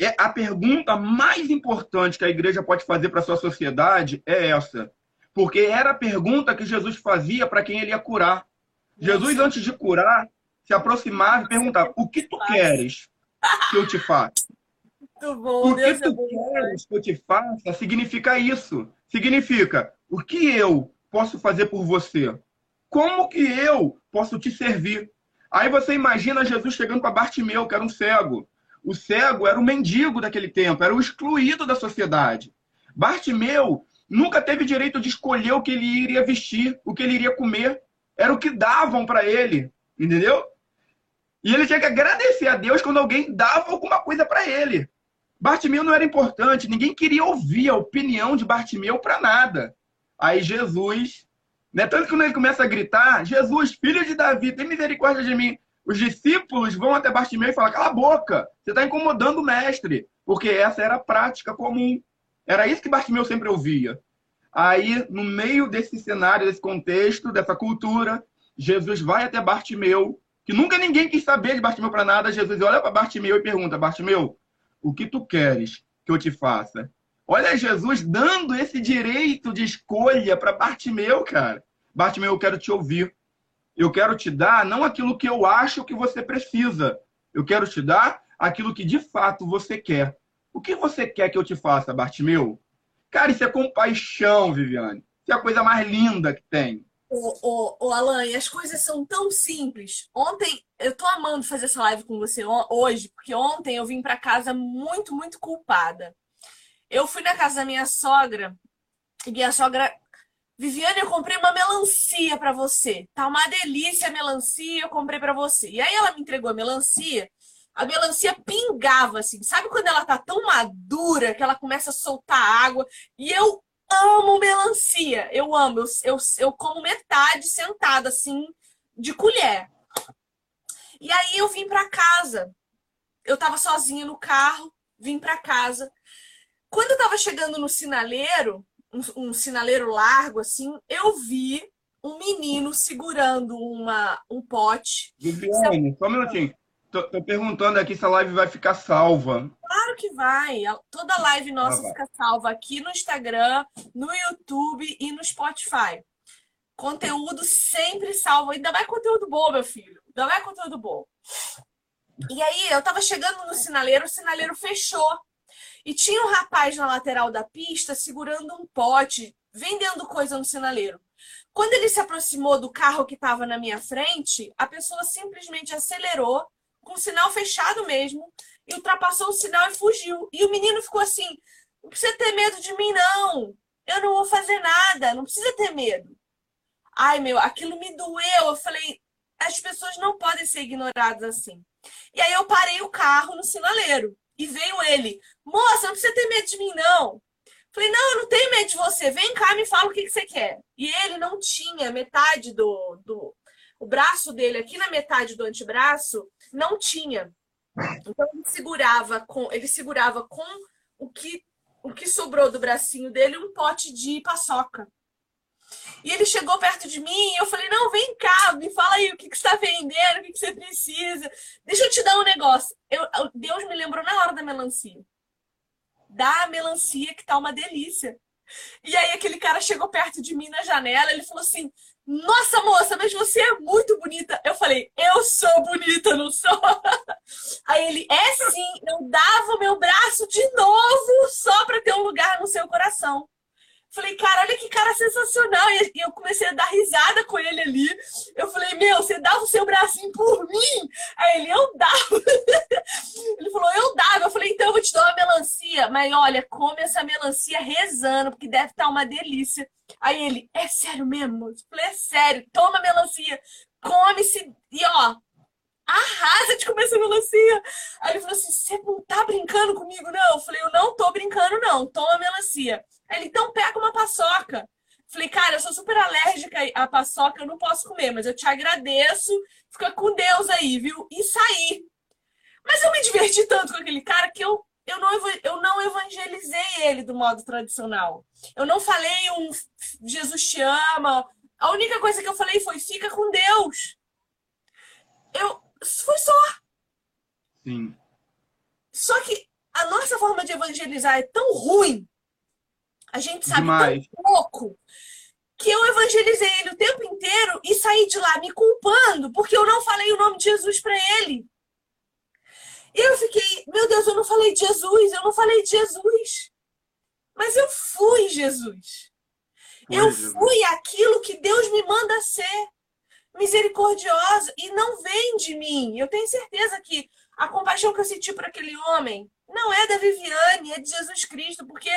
É a pergunta mais importante que a igreja pode fazer para a sua sociedade é essa. Porque era a pergunta que Jesus fazia para quem ele ia curar. Jesus, antes de curar, se aproximava e perguntava: O que tu queres que eu te faça? Muito bom, o que Deus tu é queres que eu te faça significa isso. Significa o que eu posso fazer por você? Como que eu posso te servir? Aí você imagina Jesus chegando para Bartimeu, que era um cego. O cego era o mendigo daquele tempo, era o excluído da sociedade. Bartimeu nunca teve direito de escolher o que ele iria vestir, o que ele iria comer. Era o que davam para ele, entendeu? E ele tinha que agradecer a Deus quando alguém dava alguma coisa para ele. Bartimeu não era importante, ninguém queria ouvir a opinião de Bartimeu para nada. Aí Jesus, né, tanto que quando ele começa a gritar, Jesus, filho de Davi, tem misericórdia de mim. Os discípulos vão até Bartimeu e falam: cala a boca, você está incomodando o mestre. Porque essa era a prática comum. Era isso que Bartimeu sempre ouvia. Aí, no meio desse cenário, desse contexto, dessa cultura, Jesus vai até Bartimeu, que nunca ninguém quis saber de Bartimeu para nada. Jesus olha para Bartimeu e pergunta: Bartimeu, o que tu queres que eu te faça? Olha Jesus dando esse direito de escolha para Bartimeu, cara. Bartimeu, eu quero te ouvir. Eu quero te dar não aquilo que eu acho que você precisa. Eu quero te dar aquilo que de fato você quer. O que você quer que eu te faça, Bartimeu? Cara, isso é compaixão, Viviane. Isso é a coisa mais linda que tem. Ô, ô Alan, as coisas são tão simples. Ontem, eu tô amando fazer essa live com você hoje, porque ontem eu vim para casa muito, muito culpada. Eu fui na casa da minha sogra e minha sogra Viviane, eu comprei uma melancia para você. Tá uma delícia a melancia, eu comprei para você. E aí ela me entregou a melancia. A melancia pingava assim. Sabe quando ela tá tão madura que ela começa a soltar água? E eu amo melancia. Eu amo. Eu, eu, eu como metade sentada assim, de colher. E aí eu vim para casa. Eu tava sozinha no carro, vim para casa. Quando eu tava chegando no sinaleiro, um, um sinaleiro largo assim, eu vi um menino segurando uma, um pote. Viviane, só um minutinho. Tô, tô, perguntando aqui se a live vai ficar salva. Claro que vai. Toda live nossa ah, fica salva aqui no Instagram, no YouTube e no Spotify. Conteúdo sempre salvo. Ainda mais conteúdo bom, meu filho. Ainda mais conteúdo bom. E aí, eu tava chegando no sinaleiro, o sinaleiro fechou. E tinha um rapaz na lateral da pista segurando um pote, vendendo coisa no sinaleiro. Quando ele se aproximou do carro que estava na minha frente, a pessoa simplesmente acelerou, com o sinal fechado mesmo, e ultrapassou o sinal e fugiu. E o menino ficou assim: não precisa ter medo de mim, não. Eu não vou fazer nada, não precisa ter medo. Ai, meu, aquilo me doeu. Eu falei: as pessoas não podem ser ignoradas assim. E aí eu parei o carro no sinaleiro. E veio ele: Moça, não precisa ter medo de mim, não. Falei, não, eu não tenho medo de você. Vem cá, me fala o que, que você quer. E ele não tinha metade do, do. O braço dele, aqui na metade do antebraço, não tinha. Então ele segurava com. Ele segurava com o que, o que sobrou do bracinho dele um pote de paçoca. E ele chegou perto de mim e eu falei: Não, vem cá, me fala aí o que, que você está vendendo, o que, que você precisa. Deixa eu te dar um negócio. Eu, Deus me lembrou na hora da melancia. Da melancia, que tá uma delícia. E aí aquele cara chegou perto de mim na janela, ele falou assim: Nossa moça, mas você é muito bonita. Eu falei: Eu sou bonita, não sou? Aí ele: É sim, eu dava o meu braço de novo só para ter um lugar no seu coração. Falei, cara, olha que cara sensacional. E eu comecei a dar risada com ele ali. Eu falei, meu, você dava o seu bracinho por mim? Aí ele, eu dava. Ele falou, eu dava. Eu falei, então eu vou te dar uma melancia. Mas olha, come essa melancia rezando, porque deve estar uma delícia. Aí ele, é sério mesmo? Eu falei, é sério, toma melancia. Come-se. E ó, arrasa de comer essa melancia. Aí ele falou assim: você não tá brincando comigo, não? Eu falei, eu não tô brincando, não. Toma melancia. Aí ele, então pega uma paçoca. Falei, cara, eu sou super alérgica à paçoca, eu não posso comer, mas eu te agradeço. Fica com Deus aí, viu? E saí. Mas eu me diverti tanto com aquele cara que eu, eu, não, eu não evangelizei ele do modo tradicional. Eu não falei um Jesus te ama. A única coisa que eu falei foi fica com Deus. Eu, foi só. Sim. Só que a nossa forma de evangelizar é tão ruim a gente sabe Demais. tão pouco que eu evangelizei ele o tempo inteiro e saí de lá me culpando porque eu não falei o nome de Jesus para ele. Eu fiquei, meu Deus, eu não falei de Jesus, eu não falei de Jesus. Mas eu fui Jesus. Foi, eu Jesus. fui aquilo que Deus me manda ser. Misericordiosa. E não vem de mim. Eu tenho certeza que a compaixão que eu senti por aquele homem não é da Viviane, é de Jesus Cristo, porque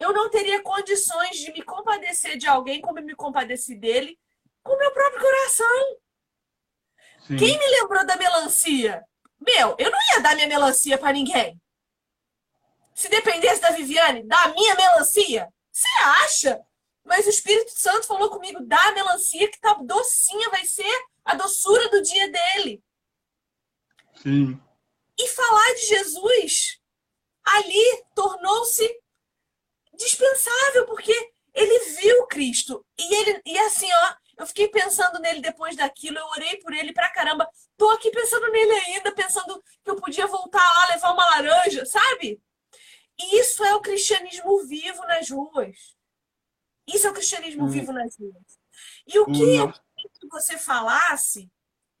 eu não teria condições de me compadecer de alguém como eu me compadeci dele com o meu próprio coração. Sim. Quem me lembrou da melancia? Meu, eu não ia dar minha melancia para ninguém. Se dependesse da Viviane, da minha melancia, você acha? Mas o Espírito Santo falou comigo, dá a melancia que tá docinha, vai ser a doçura do dia dele. Sim. E falar de Jesus ali tornou-se dispensável, porque ele viu Cristo. E ele e assim, ó, eu fiquei pensando nele depois daquilo, eu orei por ele pra caramba. Tô aqui pensando nele ainda, pensando que eu podia voltar lá, levar uma laranja, sabe? E isso é o cristianismo vivo nas ruas. Isso é o cristianismo hum. vivo nas ruas. E o que hum. eu queria que você falasse,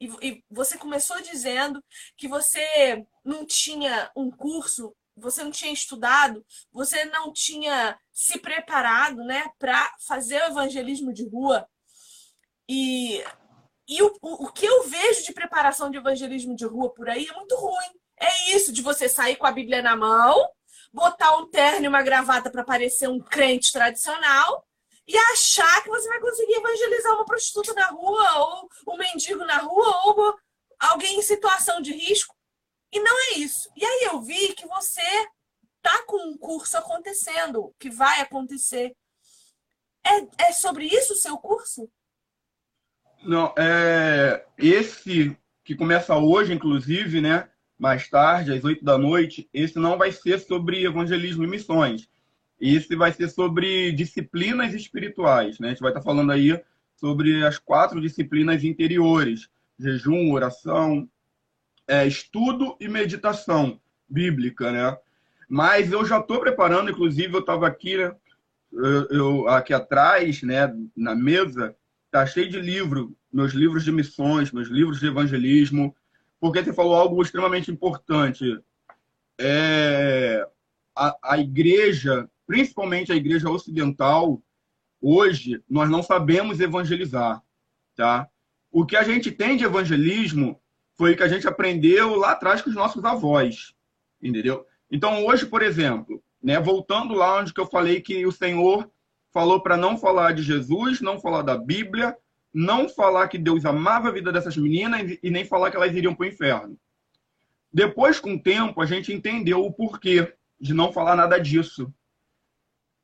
e, e você começou dizendo que você não tinha um curso você não tinha estudado, você não tinha se preparado, né, para fazer o evangelismo de rua. E, e o, o que eu vejo de preparação de evangelismo de rua por aí é muito ruim. É isso de você sair com a Bíblia na mão, botar um terno e uma gravata para parecer um crente tradicional e achar que você vai conseguir evangelizar uma prostituta na rua, ou um mendigo na rua, ou alguém em situação de risco. E não é isso. E aí eu vi que você tá com um curso acontecendo, que vai acontecer. É, é sobre isso o seu curso? Não, é esse que começa hoje, inclusive, né? Mais tarde, às oito da noite, esse não vai ser sobre evangelismo e missões. Esse vai ser sobre disciplinas espirituais, né? A gente vai estar falando aí sobre as quatro disciplinas interiores: jejum, oração, é, estudo e meditação bíblica, né? Mas eu já estou preparando, inclusive eu estava aqui, né? Eu, eu, aqui atrás, né, na mesa, tá cheio de livro, meus livros de missões, meus livros de evangelismo, porque você falou algo extremamente importante. É, a, a igreja, principalmente a igreja ocidental, hoje nós não sabemos evangelizar, tá? O que a gente tem de evangelismo foi o que a gente aprendeu lá atrás com os nossos avós, entendeu? Então hoje, por exemplo, né, voltando lá onde que eu falei que o Senhor falou para não falar de Jesus, não falar da Bíblia, não falar que Deus amava a vida dessas meninas e nem falar que elas iriam para o inferno. Depois, com o tempo, a gente entendeu o porquê de não falar nada disso.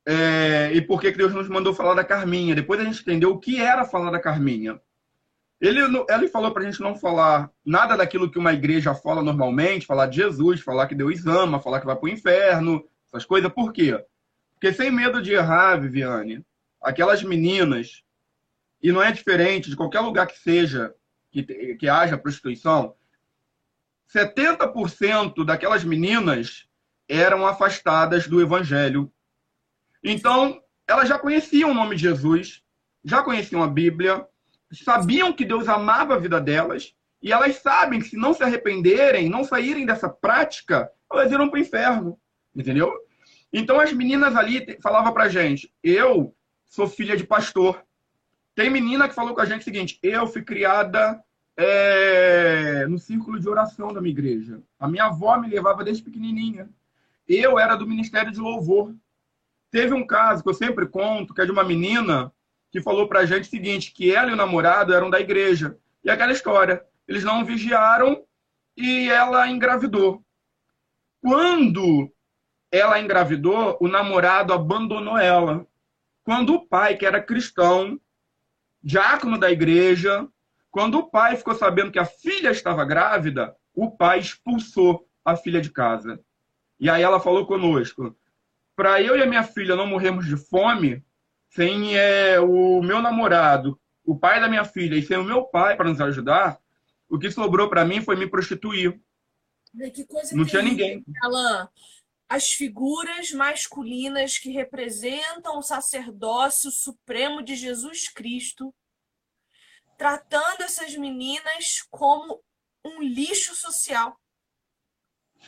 É, e por que Deus nos mandou falar da Carminha. Depois a gente entendeu o que era falar da Carminha. Ele, ele falou para a gente não falar nada daquilo que uma igreja fala normalmente, falar de Jesus, falar que Deus ama, falar que vai para o inferno, essas coisas. Por quê? Porque sem medo de errar, Viviane, aquelas meninas, e não é diferente de qualquer lugar que seja, que, que haja prostituição, 70% daquelas meninas eram afastadas do evangelho. Então, elas já conheciam o nome de Jesus, já conheciam a Bíblia, sabiam que Deus amava a vida delas, e elas sabem que se não se arrependerem, não saírem dessa prática, elas irão para o inferno. Entendeu? Então as meninas ali falavam pra gente: eu sou filha de pastor. Tem menina que falou com a gente o seguinte: eu fui criada é, no círculo de oração da minha igreja. A minha avó me levava desde pequenininha. Eu era do Ministério de Louvor. Teve um caso que eu sempre conto, que é de uma menina que falou pra gente o seguinte, que ela e o namorado eram da igreja. E aquela história, eles não vigiaram e ela engravidou. Quando ela engravidou, o namorado abandonou ela. Quando o pai, que era cristão, diácono da igreja, quando o pai ficou sabendo que a filha estava grávida, o pai expulsou a filha de casa. E aí ela falou conosco: para eu e a minha filha não morrermos de fome, sem é, o meu namorado, o pai da minha filha, e sem o meu pai para nos ajudar, o que sobrou para mim foi me prostituir. não tinha ninguém. Alan, as figuras masculinas que representam o sacerdócio supremo de Jesus Cristo tratando essas meninas como um lixo social.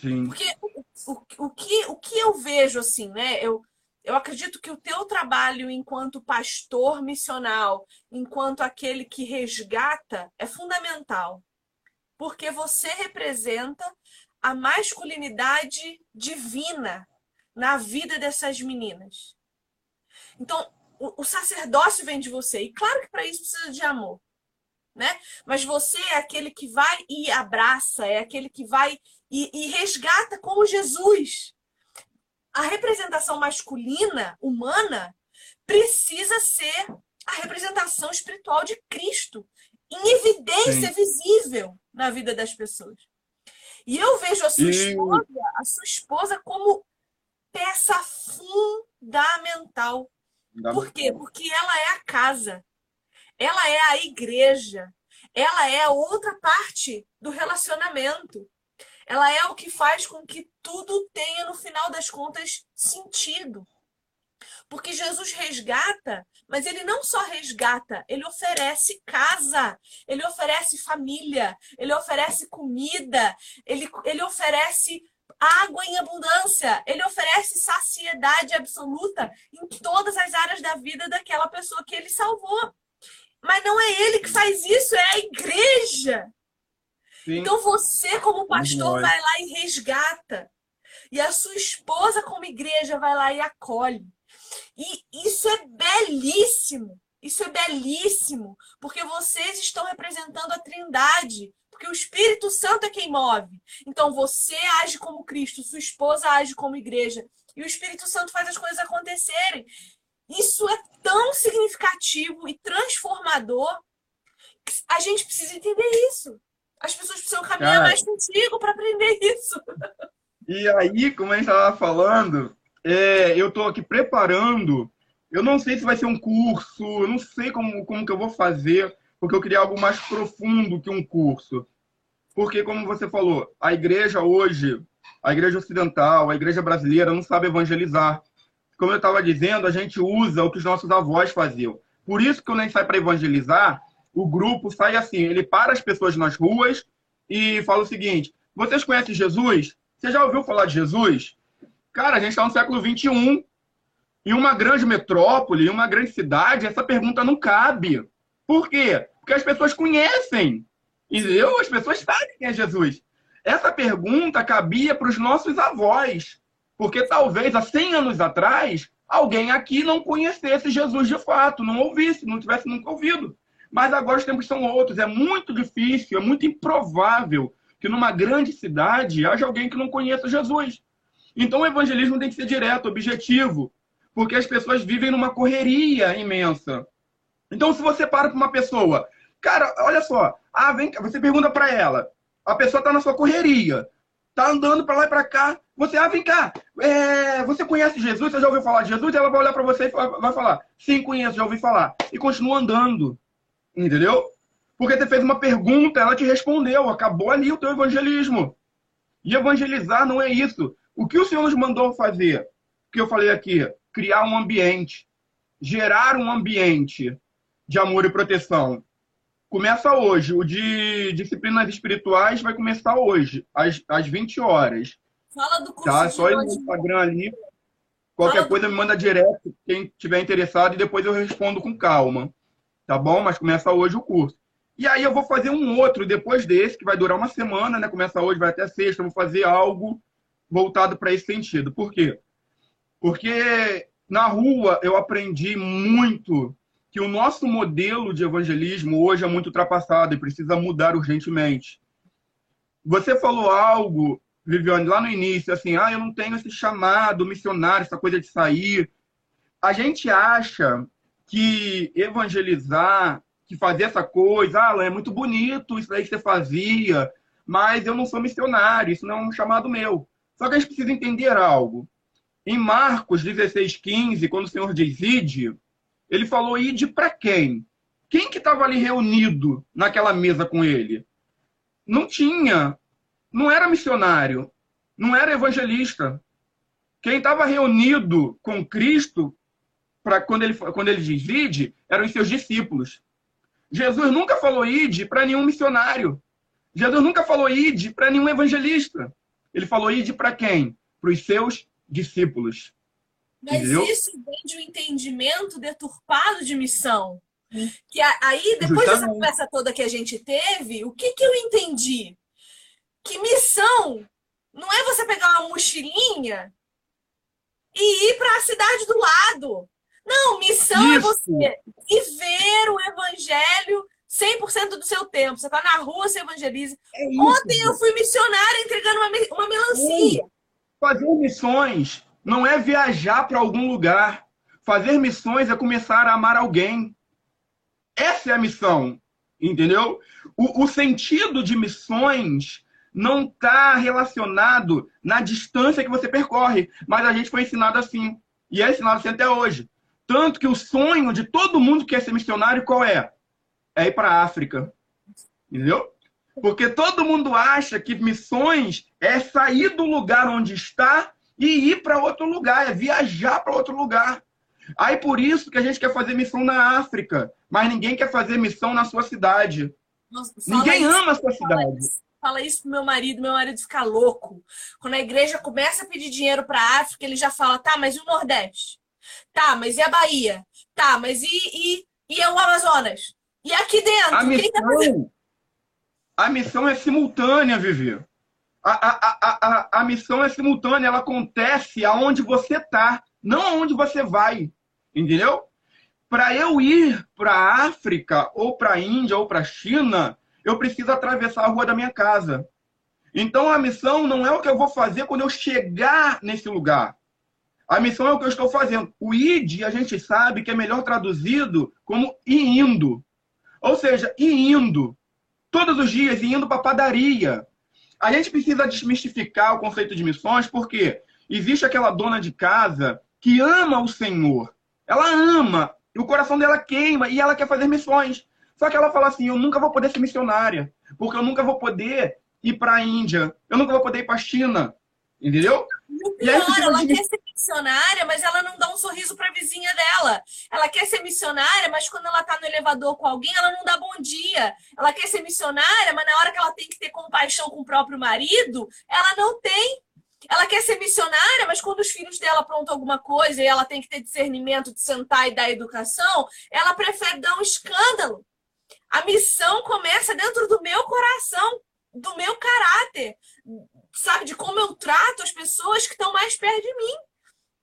Sim. Porque o, o, que, o que eu vejo assim, né? Eu, eu acredito que o teu trabalho enquanto pastor missional, enquanto aquele que resgata, é fundamental. Porque você representa a masculinidade divina na vida dessas meninas. Então, o, o sacerdócio vem de você. E claro que para isso precisa de amor né? Mas você é aquele que vai e abraça, é aquele que vai e, e resgata como Jesus. A representação masculina, humana, precisa ser a representação espiritual de Cristo, em evidência Sim. visível na vida das pessoas. E eu vejo a sua e... esposa, a sua esposa como peça fundamental. Por quê? Porque ela é a casa ela é a igreja, ela é a outra parte do relacionamento. Ela é o que faz com que tudo tenha, no final das contas, sentido. Porque Jesus resgata, mas ele não só resgata, ele oferece casa, ele oferece família, ele oferece comida, ele, ele oferece água em abundância, ele oferece saciedade absoluta em todas as áreas da vida daquela pessoa que ele salvou. Mas não é ele que faz isso, é a igreja. Sim. Então você, como pastor, vai lá e resgata. E a sua esposa, como igreja, vai lá e acolhe. E isso é belíssimo. Isso é belíssimo. Porque vocês estão representando a Trindade. Porque o Espírito Santo é quem move. Então você age como Cristo, sua esposa age como igreja. E o Espírito Santo faz as coisas acontecerem. Isso é tão significativo e transformador que a gente precisa entender isso. As pessoas precisam caminhar Cara, mais contigo para aprender isso. E aí, como a gente estava falando, é, eu estou aqui preparando. Eu não sei se vai ser um curso, eu não sei como, como que eu vou fazer, porque eu queria algo mais profundo que um curso. Porque, como você falou, a igreja hoje, a igreja ocidental, a igreja brasileira não sabe evangelizar como eu estava dizendo, a gente usa o que os nossos avós faziam. Por isso que quando a gente sai para evangelizar, o grupo sai assim, ele para as pessoas nas ruas e fala o seguinte, vocês conhecem Jesus? Você já ouviu falar de Jesus? Cara, a gente está no século XXI. Em uma grande metrópole, uma grande cidade, essa pergunta não cabe. Por quê? Porque as pessoas conhecem. Entendeu? As pessoas sabem quem é Jesus. Essa pergunta cabia para os nossos avós. Porque talvez há 100 anos atrás, alguém aqui não conhecesse Jesus de fato, não ouvisse, não tivesse nunca ouvido. Mas agora os tempos são outros. É muito difícil, é muito improvável que numa grande cidade haja alguém que não conheça Jesus. Então o evangelismo tem que ser direto, objetivo, porque as pessoas vivem numa correria imensa. Então, se você para para uma pessoa, cara, olha só, ah, vem, você pergunta para ela, a pessoa está na sua correria, tá andando para lá e para cá, você, ah, vem cá, é, você conhece Jesus? Você já ouviu falar de Jesus? Ela vai olhar para você e vai falar, sim, conheço, já ouvi falar, e continua andando, entendeu? Porque você fez uma pergunta, ela te respondeu, acabou ali o teu evangelismo. E evangelizar não é isso. O que o Senhor nos mandou fazer? O que eu falei aqui? Criar um ambiente, gerar um ambiente de amor e proteção. Começa hoje. O de disciplinas espirituais vai começar hoje, às, às 20 horas. Fala do curso. Tá? Só ir no Instagram ali. Qualquer Fala coisa do... me manda direto, quem tiver interessado, e depois eu respondo com calma. Tá bom? Mas começa hoje o curso. E aí eu vou fazer um outro depois desse, que vai durar uma semana, né? Começa hoje, vai até sexta, vou fazer algo voltado para esse sentido. Por quê? Porque na rua eu aprendi muito que o nosso modelo de evangelismo hoje é muito ultrapassado e precisa mudar urgentemente. Você falou algo, Viviane, lá no início, assim, ah, eu não tenho esse chamado missionário, essa coisa de sair. A gente acha que evangelizar que fazer essa coisa, ah, é muito bonito isso aí que você fazia, mas eu não sou missionário, isso não é um chamado meu. Só que a gente precisa entender algo. Em Marcos 16, 15, quando o Senhor diz ide, ele falou ide para quem? Quem que estava ali reunido naquela mesa com ele? Não tinha, não era missionário, não era evangelista. Quem estava reunido com Cristo, para quando ele, quando ele diz ide, eram os seus discípulos. Jesus nunca falou ide para nenhum missionário. Jesus nunca falou ide para nenhum evangelista. Ele falou ide para quem? Para os seus discípulos. Mas Entendeu? isso vem de um entendimento deturpado de missão. Que aí, depois dessa conversa toda que a gente teve, o que, que eu entendi? Que missão não é você pegar uma mochilinha e ir para a cidade do lado. Não, missão é Isso. é você viver o evangelho 100% do seu tempo. Você está na rua, você evangeliza. É Ontem eu fui missionária entregando uma, uma melancia. Fazer missões não é viajar para algum lugar. Fazer missões é começar a amar alguém. Essa é a missão, entendeu? O, o sentido de missões não está relacionado na distância que você percorre, mas a gente foi ensinado assim. E é ensinado assim até hoje. Tanto que o sonho de todo mundo que quer ser missionário qual é? É ir para a África. Entendeu? Porque todo mundo acha que missões é sair do lugar onde está e ir para outro lugar, é viajar para outro lugar. Aí por isso que a gente quer fazer missão na África, mas ninguém quer fazer missão na sua cidade. Nossa, ninguém isso, ama a sua cidade. Isso, fala isso pro meu marido, meu marido fica louco. Quando a igreja começa a pedir dinheiro para a África, ele já fala: "Tá, mas e o Nordeste?" Tá, mas e a Bahia? Tá, mas e, e, e o Amazonas? E aqui dentro? A tá missão, tá a missão é simultânea, Vivi. A, a, a, a, a missão é simultânea, ela acontece aonde você está, não aonde você vai. Entendeu? Para eu ir para a África, ou para a Índia, ou para a China, eu preciso atravessar a rua da minha casa. Então a missão não é o que eu vou fazer quando eu chegar nesse lugar. A missão é o que eu estou fazendo. O id, a gente sabe que é melhor traduzido como indo. Ou seja, indo. Todos os dias, indo para a padaria. A gente precisa desmistificar o conceito de missões, porque existe aquela dona de casa que ama o Senhor. Ela ama, e o coração dela queima, e ela quer fazer missões. Só que ela fala assim: eu nunca vou poder ser missionária, porque eu nunca vou poder ir para a Índia, eu nunca vou poder ir para a China, Entendeu? O pior, ela quer ser missionária, mas ela não dá um sorriso para a vizinha dela. Ela quer ser missionária, mas quando ela está no elevador com alguém, ela não dá bom dia. Ela quer ser missionária, mas na hora que ela tem que ter compaixão com o próprio marido, ela não tem. Ela quer ser missionária, mas quando os filhos dela aprontam alguma coisa e ela tem que ter discernimento de sentar e dar educação, ela prefere dar um escândalo. A missão começa dentro do meu coração, do meu caráter, sabe, de como eu trato as pessoas que estão mais perto de mim.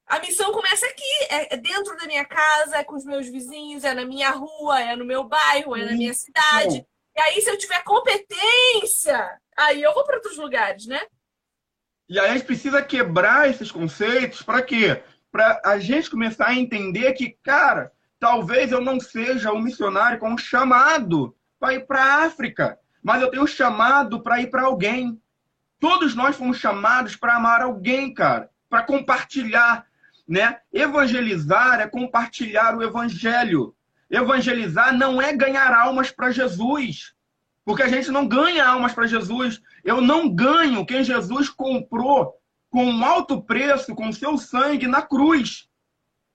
A missão começa aqui, é, é dentro da minha casa, é com os meus vizinhos, é na minha rua, é no meu bairro, é na minha cidade. E aí, se eu tiver competência, aí eu vou para outros lugares, né? E aí a gente precisa quebrar esses conceitos para quê? Para a gente começar a entender que, cara, talvez eu não seja um missionário com um chamado para ir para a África, mas eu tenho um chamado para ir para alguém. Todos nós fomos chamados para amar alguém, cara, para compartilhar, né? Evangelizar é compartilhar o evangelho. Evangelizar não é ganhar almas para Jesus. Porque a gente não ganha almas para Jesus. Eu não ganho quem Jesus comprou com um alto preço, com seu sangue na cruz.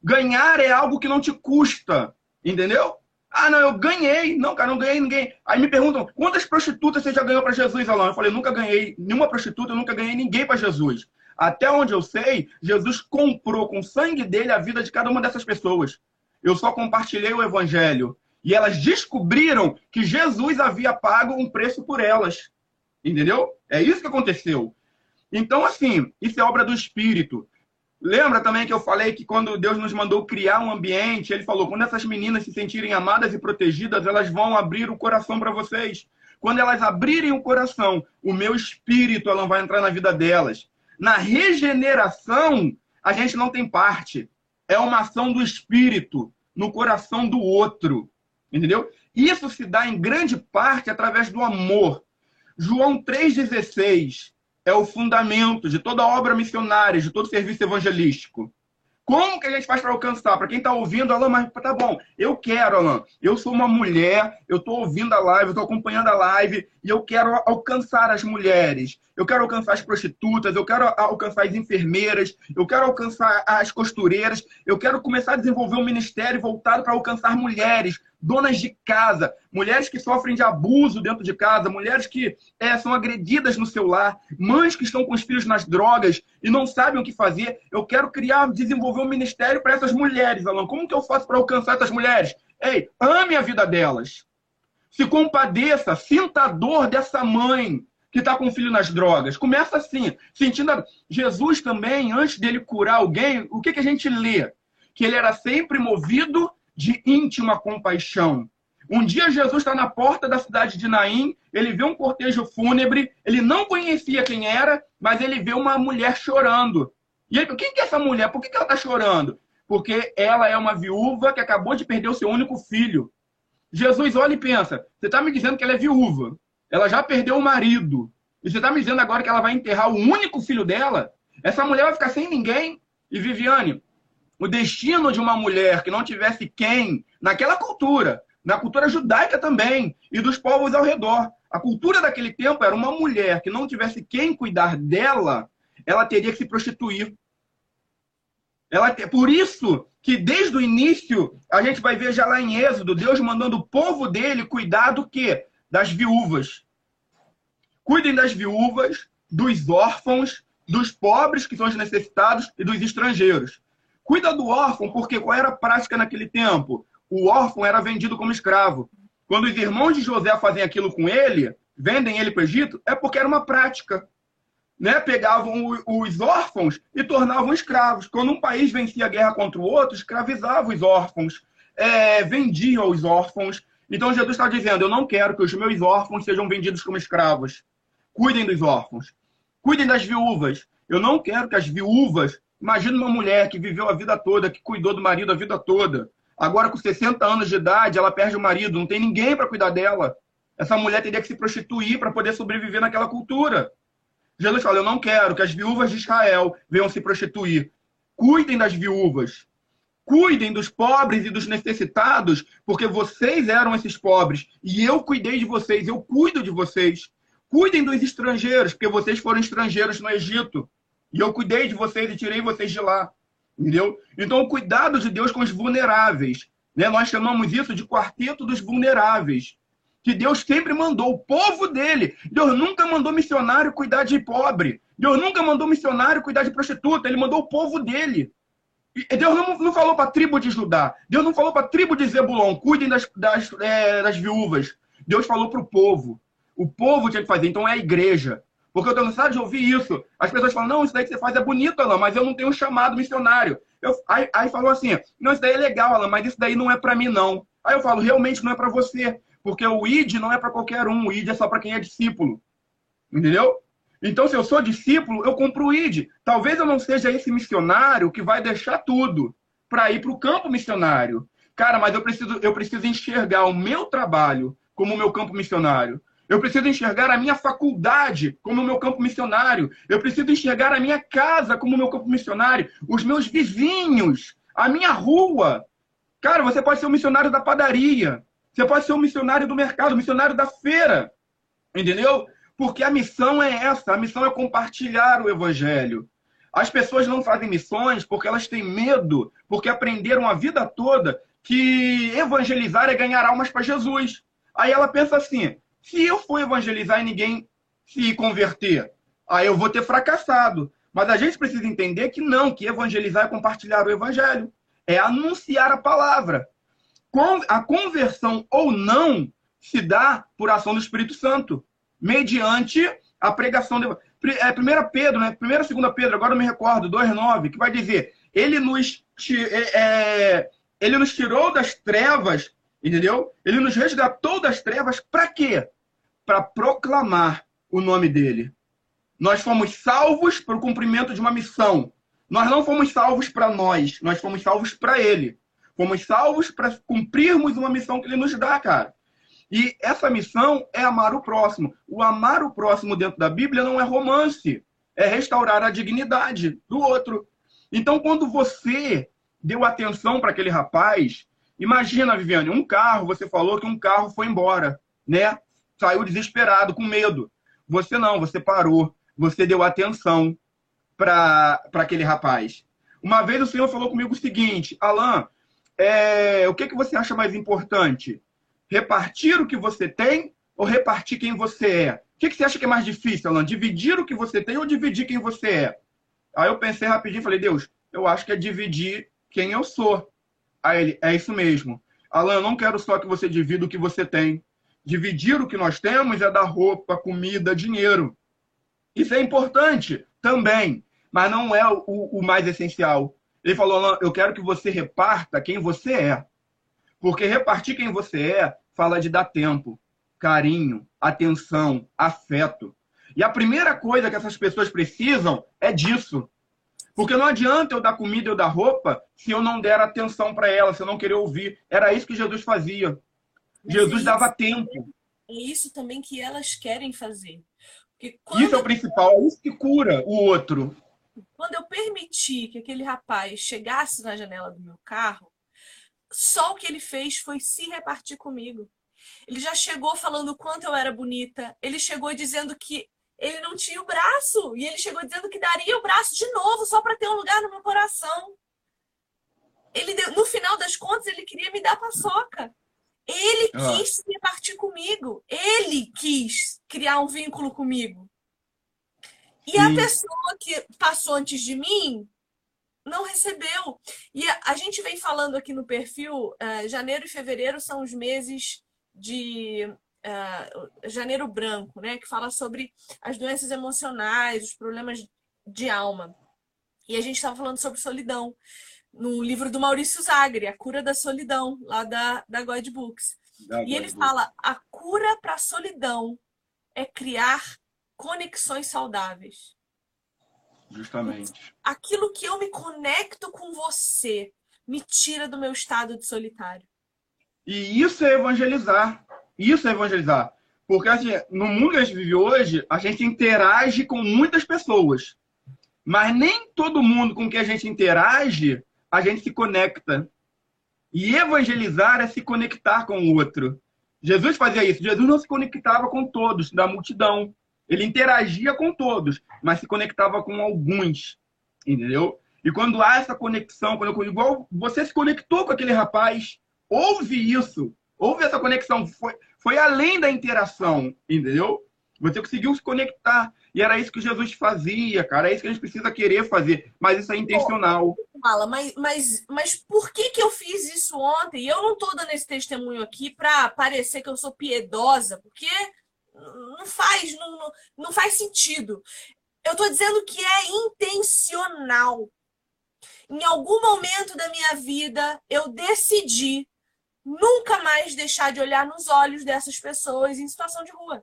Ganhar é algo que não te custa. Entendeu? Ah, não, eu ganhei. Não, cara, não ganhei ninguém. Aí me perguntam, quantas prostitutas você já ganhou para Jesus, Alain? Eu falei, nunca ganhei nenhuma prostituta, eu nunca ganhei ninguém para Jesus. Até onde eu sei, Jesus comprou com o sangue dele a vida de cada uma dessas pessoas eu só compartilhei o evangelho. E elas descobriram que Jesus havia pago um preço por elas. Entendeu? É isso que aconteceu. Então, assim, isso é obra do Espírito. Lembra também que eu falei que quando Deus nos mandou criar um ambiente, ele falou: quando essas meninas se sentirem amadas e protegidas, elas vão abrir o coração para vocês. Quando elas abrirem o coração, o meu espírito ela vai entrar na vida delas. Na regeneração, a gente não tem parte. É uma ação do espírito no coração do outro. Entendeu? Isso se dá em grande parte através do amor. João 3,16 é o fundamento de toda obra missionária, de todo serviço evangelístico. Como que a gente faz para alcançar? Para quem está ouvindo, Alain, mas tá bom, eu quero, Alain. Eu sou uma mulher, eu estou ouvindo a live, eu estou acompanhando a live e eu quero alcançar as mulheres. Eu quero alcançar as prostitutas, eu quero alcançar as enfermeiras, eu quero alcançar as costureiras, eu quero começar a desenvolver um ministério voltado para alcançar mulheres, donas de casa, mulheres que sofrem de abuso dentro de casa, mulheres que é, são agredidas no seu lar, mães que estão com os filhos nas drogas e não sabem o que fazer. Eu quero criar, desenvolver um ministério para essas mulheres, Alan. Como que eu faço para alcançar essas mulheres? Ei, ame a vida delas. Se compadeça, sinta a dor dessa mãe que está com o filho nas drogas. Começa assim, sentindo. A... Jesus também, antes dele curar alguém, o que, que a gente lê? Que ele era sempre movido de íntima compaixão. Um dia Jesus está na porta da cidade de Naim, ele vê um cortejo fúnebre, ele não conhecia quem era, mas ele vê uma mulher chorando. E ele, quem que é essa mulher? Por que, que ela está chorando? Porque ela é uma viúva que acabou de perder o seu único filho. Jesus olha e pensa: você está me dizendo que ela é viúva, ela já perdeu o marido, e você está me dizendo agora que ela vai enterrar o único filho dela? Essa mulher vai ficar sem ninguém? E Viviane, o destino de uma mulher que não tivesse quem, naquela cultura, na cultura judaica também, e dos povos ao redor. A cultura daquele tempo era uma mulher que não tivesse quem cuidar dela, ela teria que se prostituir. Ela, por isso que desde o início a gente vai ver já lá em Êxodo, Deus mandando o povo dele cuidar do quê? Das viúvas. Cuidem das viúvas, dos órfãos, dos pobres, que são os necessitados, e dos estrangeiros. Cuida do órfão, porque qual era a prática naquele tempo? O órfão era vendido como escravo. Quando os irmãos de José fazem aquilo com ele, vendem ele para o Egito, é porque era uma prática. Né? Pegavam os órfãos e tornavam escravos. Quando um país vencia a guerra contra o outro, escravizava os órfãos, é, vendia os órfãos. Então Jesus está dizendo: Eu não quero que os meus órfãos sejam vendidos como escravos. Cuidem dos órfãos. Cuidem das viúvas. Eu não quero que as viúvas Imagina uma mulher que viveu a vida toda, que cuidou do marido a vida toda. Agora, com 60 anos de idade, ela perde o marido, não tem ninguém para cuidar dela. Essa mulher teria que se prostituir para poder sobreviver naquela cultura. Jesus fala: Eu não quero que as viúvas de Israel venham se prostituir. Cuidem das viúvas. Cuidem dos pobres e dos necessitados, porque vocês eram esses pobres e eu cuidei de vocês, eu cuido de vocês. Cuidem dos estrangeiros, porque vocês foram estrangeiros no Egito. E eu cuidei de vocês e tirei vocês de lá. Entendeu? Então, o cuidado de Deus com os vulneráveis. Né? Nós chamamos isso de quarteto dos vulneráveis. que Deus sempre mandou o povo dele. Deus nunca mandou missionário cuidar de pobre. Deus nunca mandou missionário cuidar de prostituta. Ele mandou o povo dele. E Deus não, não falou para a tribo de Judá. Deus não falou para a tribo de Zebulon, cuidem das, das, é, das viúvas. Deus falou para o povo. O povo tinha que fazer. Então é a igreja. Porque eu estou cansado de ouvir isso. As pessoas falam, não, isso daí que você faz é bonito, Alain, mas eu não tenho um chamado missionário. Eu, aí, aí falou assim, não, isso daí é legal, Alain, mas isso daí não é para mim, não. Aí eu falo, realmente não é para você. Porque o ID não é para qualquer um, o ID é só para quem é discípulo. Entendeu? Então, se eu sou discípulo, eu compro o ID. Talvez eu não seja esse missionário que vai deixar tudo para ir para o campo missionário. Cara, mas eu preciso, eu preciso enxergar o meu trabalho como o meu campo missionário. Eu preciso enxergar a minha faculdade como o meu campo missionário. Eu preciso enxergar a minha casa como o meu campo missionário. Os meus vizinhos, a minha rua. Cara, você pode ser um missionário da padaria. Você pode ser um missionário do mercado, um missionário da feira. Entendeu? Porque a missão é essa. A missão é compartilhar o evangelho. As pessoas não fazem missões porque elas têm medo, porque aprenderam a vida toda que evangelizar é ganhar almas para Jesus. Aí ela pensa assim: se eu for evangelizar e ninguém se converter, aí eu vou ter fracassado. Mas a gente precisa entender que não, que evangelizar é compartilhar o evangelho, é anunciar a palavra a conversão ou não se dá por ação do Espírito Santo, mediante a pregação. É, 1 Pedro, né? 1 e 2 Pedro, agora eu me recordo, 2,9, que vai dizer: Ele nos, é, é, ele nos tirou das trevas, entendeu? Ele nos resgatou das trevas para quê? Para proclamar o nome dele. Nós fomos salvos para o cumprimento de uma missão. Nós não fomos salvos para nós, nós fomos salvos para ele. Fomos salvos para cumprirmos uma missão que ele nos dá, cara. E essa missão é amar o próximo. O amar o próximo dentro da Bíblia não é romance, é restaurar a dignidade do outro. Então, quando você deu atenção para aquele rapaz, imagina, Viviane, um carro, você falou que um carro foi embora, né? Saiu desesperado, com medo. Você não, você parou, você deu atenção para aquele rapaz. Uma vez o Senhor falou comigo o seguinte: Alain, é, o que, que você acha mais importante? Repartir o que você tem ou repartir quem você é? O que, que você acha que é mais difícil, Alan? Dividir o que você tem ou dividir quem você é? Aí eu pensei rapidinho e falei, Deus, eu acho que é dividir quem eu sou. Aí ele, é isso mesmo. Alan, eu não quero só que você divida o que você tem. Dividir o que nós temos é dar roupa, comida, dinheiro. Isso é importante também, mas não é o, o mais essencial. Ele falou: eu quero que você reparta quem você é. Porque repartir quem você é fala de dar tempo, carinho, atenção, afeto. E a primeira coisa que essas pessoas precisam é disso. Porque não adianta eu dar comida, eu dar roupa, se eu não der atenção para ela, se eu não querer ouvir. Era isso que Jesus fazia. Jesus dava tempo. É isso também que elas querem fazer. Quando... Isso é o principal, é isso que cura o outro. Quando eu permiti que aquele rapaz chegasse na janela do meu carro, só o que ele fez foi se repartir comigo. Ele já chegou falando o quanto eu era bonita. Ele chegou dizendo que ele não tinha o braço. E ele chegou dizendo que daria o braço de novo, só para ter um lugar no meu coração. Ele deu, no final das contas, ele queria me dar paçoca. Ele ah. quis se repartir comigo. Ele quis criar um vínculo comigo. E a pessoa que passou antes de mim não recebeu. E a, a gente vem falando aqui no perfil, uh, janeiro e fevereiro são os meses de uh, janeiro branco, né? Que fala sobre as doenças emocionais, os problemas de alma. E a gente estava falando sobre solidão no livro do Maurício Zagre, A Cura da Solidão, lá da, da God Books. Da e God ele Books. fala: a cura para a solidão é criar conexões saudáveis. Justamente. Aquilo que eu me conecto com você me tira do meu estado de solitário. E isso é evangelizar. Isso é evangelizar. Porque assim, no mundo que a gente vive hoje, a gente interage com muitas pessoas. Mas nem todo mundo com que a gente interage, a gente se conecta. E evangelizar é se conectar com o outro. Jesus fazia isso. Jesus não se conectava com todos da multidão. Ele interagia com todos, mas se conectava com alguns, entendeu? E quando há essa conexão, quando eu, igual você se conectou com aquele rapaz, houve isso, houve essa conexão, foi, foi além da interação, entendeu? Você conseguiu se conectar. E era isso que Jesus fazia, cara. É isso que a gente precisa querer fazer. Mas isso é intencional. Fala, mas, mas, mas por que, que eu fiz isso ontem? Eu não estou dando esse testemunho aqui para parecer que eu sou piedosa, porque não faz, não, não faz sentido. Eu estou dizendo que é intencional. Em algum momento da minha vida, eu decidi nunca mais deixar de olhar nos olhos dessas pessoas em situação de rua.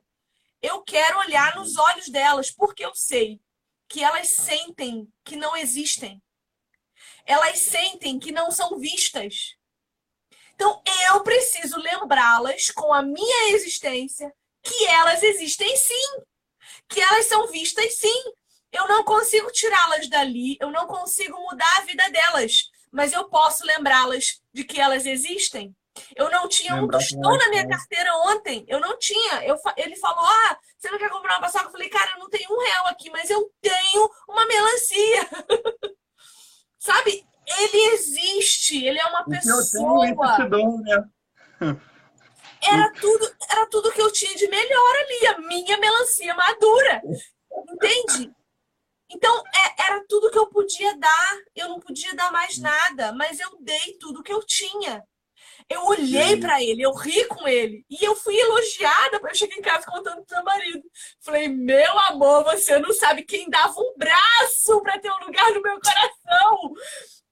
Eu quero olhar nos olhos delas, porque eu sei que elas sentem que não existem. Elas sentem que não são vistas. Então, eu preciso lembrá-las com a minha existência que elas existem sim, que elas são vistas sim. Eu não consigo tirá-las dali, eu não consigo mudar a vida delas, mas eu posso lembrá-las de que elas existem. Eu não tinha um tostão na minha carteira ontem. Eu não tinha. Eu, ele falou: Ah, você não quer comprar uma paçoca? Eu falei, cara, eu não tenho um real aqui, mas eu tenho uma melancia. Sabe? Ele existe, ele é uma pessoa. Eu tenho né? Era tudo, era tudo que eu tinha de melhor ali, a minha melancia madura. Entende? Então, é, era tudo que eu podia dar. Eu não podia dar mais nada, mas eu dei tudo que eu tinha. Eu olhei para ele, eu ri com ele. E eu fui elogiada. Eu cheguei em casa contando pro meu marido. Falei, meu amor, você não sabe quem dava um braço para ter um lugar no meu coração.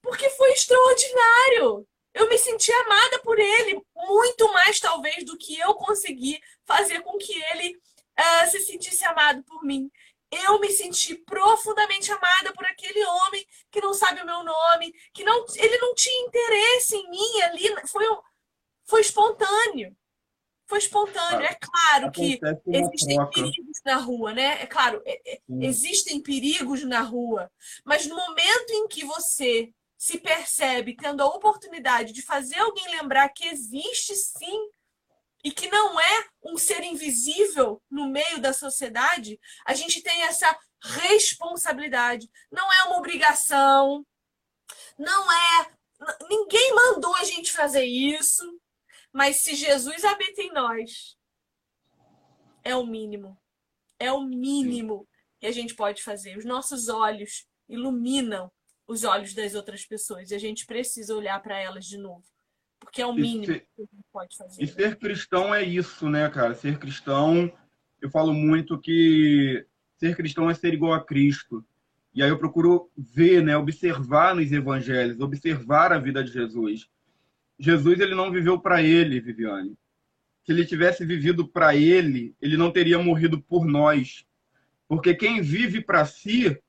Porque foi extraordinário. Eu me senti amada por ele, muito mais talvez do que eu consegui fazer com que ele uh, se sentisse amado por mim. Eu me senti profundamente amada por aquele homem que não sabe o meu nome, que não, ele não tinha interesse em mim ali. Foi, foi espontâneo. Foi espontâneo. É claro que existem troca. perigos na rua, né? É claro, é, é, existem perigos na rua. Mas no momento em que você se percebe tendo a oportunidade de fazer alguém lembrar que existe sim e que não é um ser invisível no meio da sociedade, a gente tem essa responsabilidade. Não é uma obrigação, não é. Ninguém mandou a gente fazer isso, mas se Jesus habita em nós, é o mínimo. É o mínimo que a gente pode fazer. Os nossos olhos iluminam os olhos das outras pessoas. E a gente precisa olhar para elas de novo. Porque é o mínimo ser, que a gente pode fazer. E ser cristão é isso, né, cara? Ser cristão, eu falo muito que ser cristão é ser igual a Cristo. E aí eu procuro ver, né, observar nos evangelhos, observar a vida de Jesus. Jesus ele não viveu para ele, Viviane. Se ele tivesse vivido para ele, ele não teria morrido por nós. Porque quem vive para si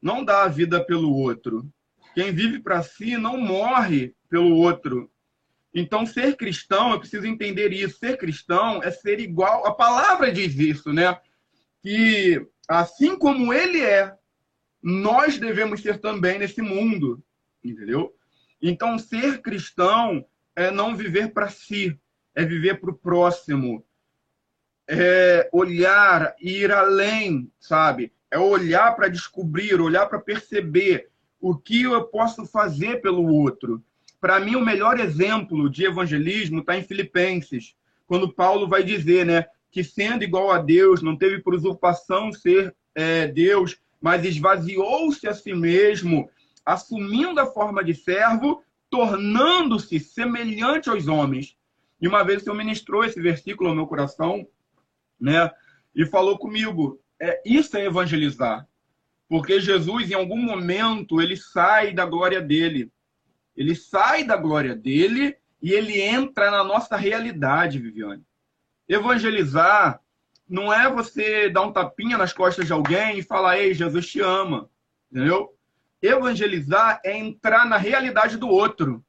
não dá a vida pelo outro. Quem vive para si não morre pelo outro. Então, ser cristão, eu preciso entender isso. Ser cristão é ser igual. A palavra diz isso, né? Que assim como ele é, nós devemos ser também nesse mundo. Entendeu? Então, ser cristão é não viver para si, é viver para o próximo. É olhar, ir além, sabe? É olhar para descobrir, olhar para perceber o que eu posso fazer pelo outro. Para mim, o melhor exemplo de evangelismo está em Filipenses, quando Paulo vai dizer, né, que sendo igual a Deus, não teve por usurpação ser é, Deus, mas esvaziou-se a si mesmo, assumindo a forma de servo, tornando-se semelhante aos homens. E uma vez o Senhor ministrou esse versículo ao meu coração, né, e falou comigo: é, isso é evangelizar. Porque Jesus, em algum momento, ele sai da glória dele. Ele sai da glória dele e ele entra na nossa realidade, Viviane. Evangelizar não é você dar um tapinha nas costas de alguém e falar, ei, Jesus te ama. Entendeu? Evangelizar é entrar na realidade do outro.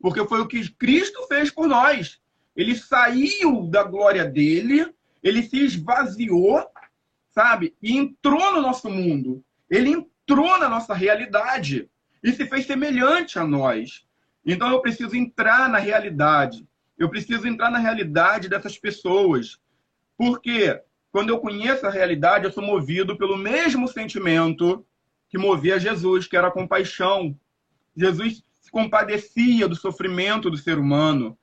Porque foi o que Cristo fez por nós. Ele saiu da glória dele, ele se esvaziou sabe? E entrou no nosso mundo. Ele entrou na nossa realidade e se fez semelhante a nós. Então eu preciso entrar na realidade. Eu preciso entrar na realidade dessas pessoas. Porque quando eu conheço a realidade, eu sou movido pelo mesmo sentimento que movia Jesus, que era a compaixão. Jesus se compadecia do sofrimento do ser humano.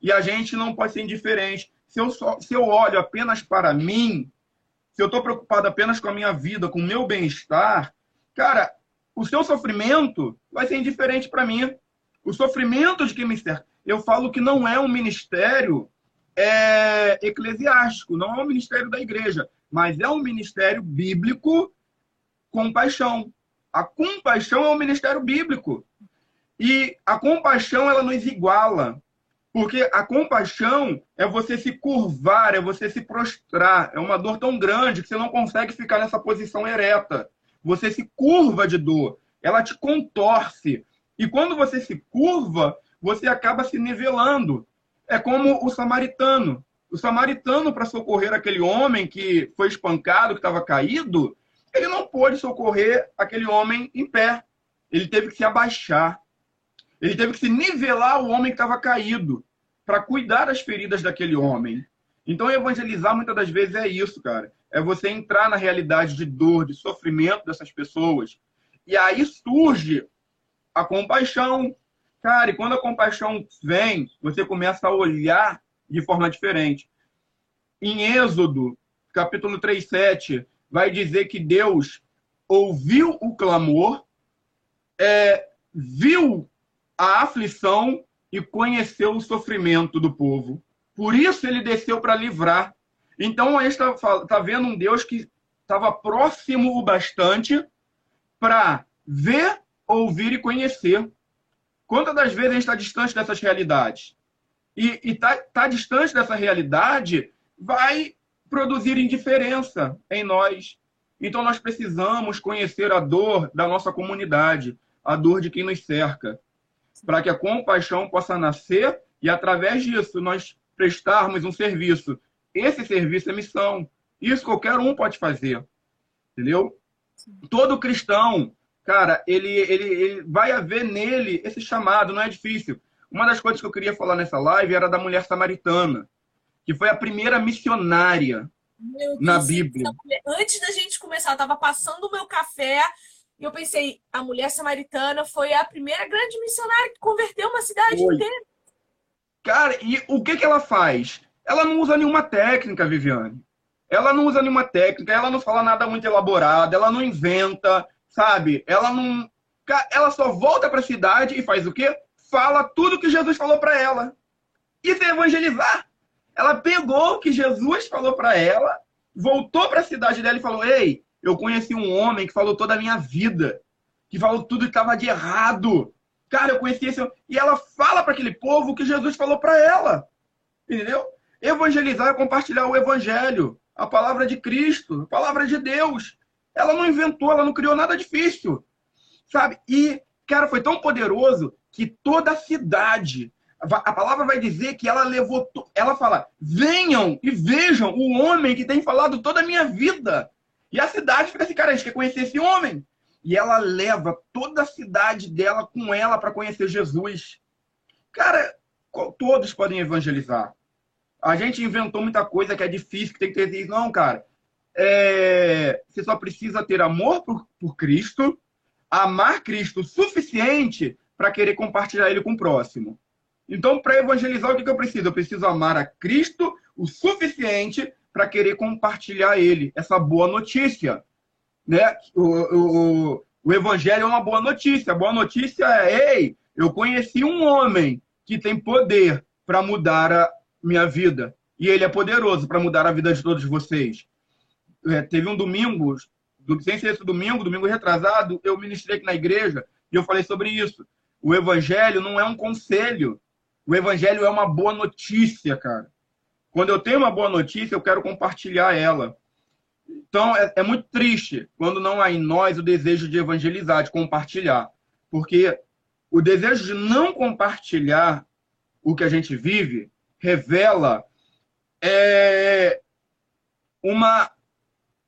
E a gente não pode ser indiferente. se eu, só, se eu olho apenas para mim, se eu estou preocupado apenas com a minha vida, com o meu bem-estar, cara, o seu sofrimento vai ser indiferente para mim. O sofrimento de quem me cerca. Eu falo que não é um ministério é, eclesiástico, não é um ministério da igreja, mas é um ministério bíblico com paixão. A compaixão é um ministério bíblico. E a compaixão, ela nos iguala. Porque a compaixão é você se curvar, é você se prostrar. É uma dor tão grande que você não consegue ficar nessa posição ereta. Você se curva de dor. Ela te contorce. E quando você se curva, você acaba se nivelando. É como o samaritano. O samaritano, para socorrer aquele homem que foi espancado, que estava caído, ele não pôde socorrer aquele homem em pé. Ele teve que se abaixar. Ele teve que se nivelar o homem que estava caído para cuidar das feridas daquele homem. Então, evangelizar muitas das vezes é isso, cara. É você entrar na realidade de dor, de sofrimento dessas pessoas. E aí surge a compaixão. Cara, e quando a compaixão vem, você começa a olhar de forma diferente. Em Êxodo, capítulo 3, 7, vai dizer que Deus ouviu o clamor, é, viu a aflição e conheceu o sofrimento do povo. Por isso ele desceu para livrar. Então a gente está tá vendo um Deus que estava próximo o bastante para ver, ouvir e conhecer. Quantas das vezes a gente está distante dessas realidades? E estar tá, tá distante dessa realidade vai produzir indiferença em nós. Então nós precisamos conhecer a dor da nossa comunidade, a dor de quem nos cerca para que a compaixão possa nascer e, através disso, nós prestarmos um serviço. Esse serviço é missão. Isso qualquer um pode fazer. Entendeu? Todo cristão, cara, ele, ele, ele vai haver nele esse chamado, não é difícil. Uma das coisas que eu queria falar nessa live era da mulher samaritana, que foi a primeira missionária na Bíblia. Antes da gente começar, eu estava passando o meu café e eu pensei, a mulher samaritana foi a primeira grande missionária que converteu uma cidade foi. inteira. Cara, e o que, que ela faz? Ela não usa nenhuma técnica, Viviane. Ela não usa nenhuma técnica, ela não fala nada muito elaborado, ela não inventa, sabe? Ela não. Ela só volta para a cidade e faz o quê? Fala tudo que Jesus falou para ela. Isso é evangelizar. Ela pegou o que Jesus falou para ela, voltou para a cidade dela e falou: Ei, eu conheci um homem que falou toda a minha vida, que falou tudo que estava de errado. Cara, eu conheci esse E ela fala para aquele povo o que Jesus falou para ela. Entendeu? Evangelizar é compartilhar o evangelho, a palavra de Cristo, a palavra de Deus. Ela não inventou, ela não criou nada difícil. Sabe? E, cara, foi tão poderoso que toda a cidade, a palavra vai dizer que ela levou, ela fala: venham e vejam o homem que tem falado toda a minha vida. E a cidade fica assim, cara, a gente quer conhecer esse homem. E ela leva toda a cidade dela com ela para conhecer Jesus. Cara, todos podem evangelizar. A gente inventou muita coisa que é difícil, que tem que ter. Não, cara. É... Você só precisa ter amor por, por Cristo, amar Cristo o suficiente para querer compartilhar ele com o próximo. Então, para evangelizar, o que, eu preciso? Eu preciso amar a Cristo o suficiente para querer compartilhar ele, essa boa notícia. Né? O, o, o evangelho é uma boa notícia. A boa notícia é: ei, eu conheci um homem que tem poder para mudar a minha vida. E ele é poderoso para mudar a vida de todos vocês. É, teve um domingo, sem ser esse domingo, domingo retrasado, eu ministrei aqui na igreja e eu falei sobre isso. O evangelho não é um conselho. O evangelho é uma boa notícia, cara. Quando eu tenho uma boa notícia, eu quero compartilhar ela. Então, é, é, muito triste quando não há em nós o desejo de evangelizar, de compartilhar. Porque o desejo de não compartilhar o que a gente vive revela é, uma,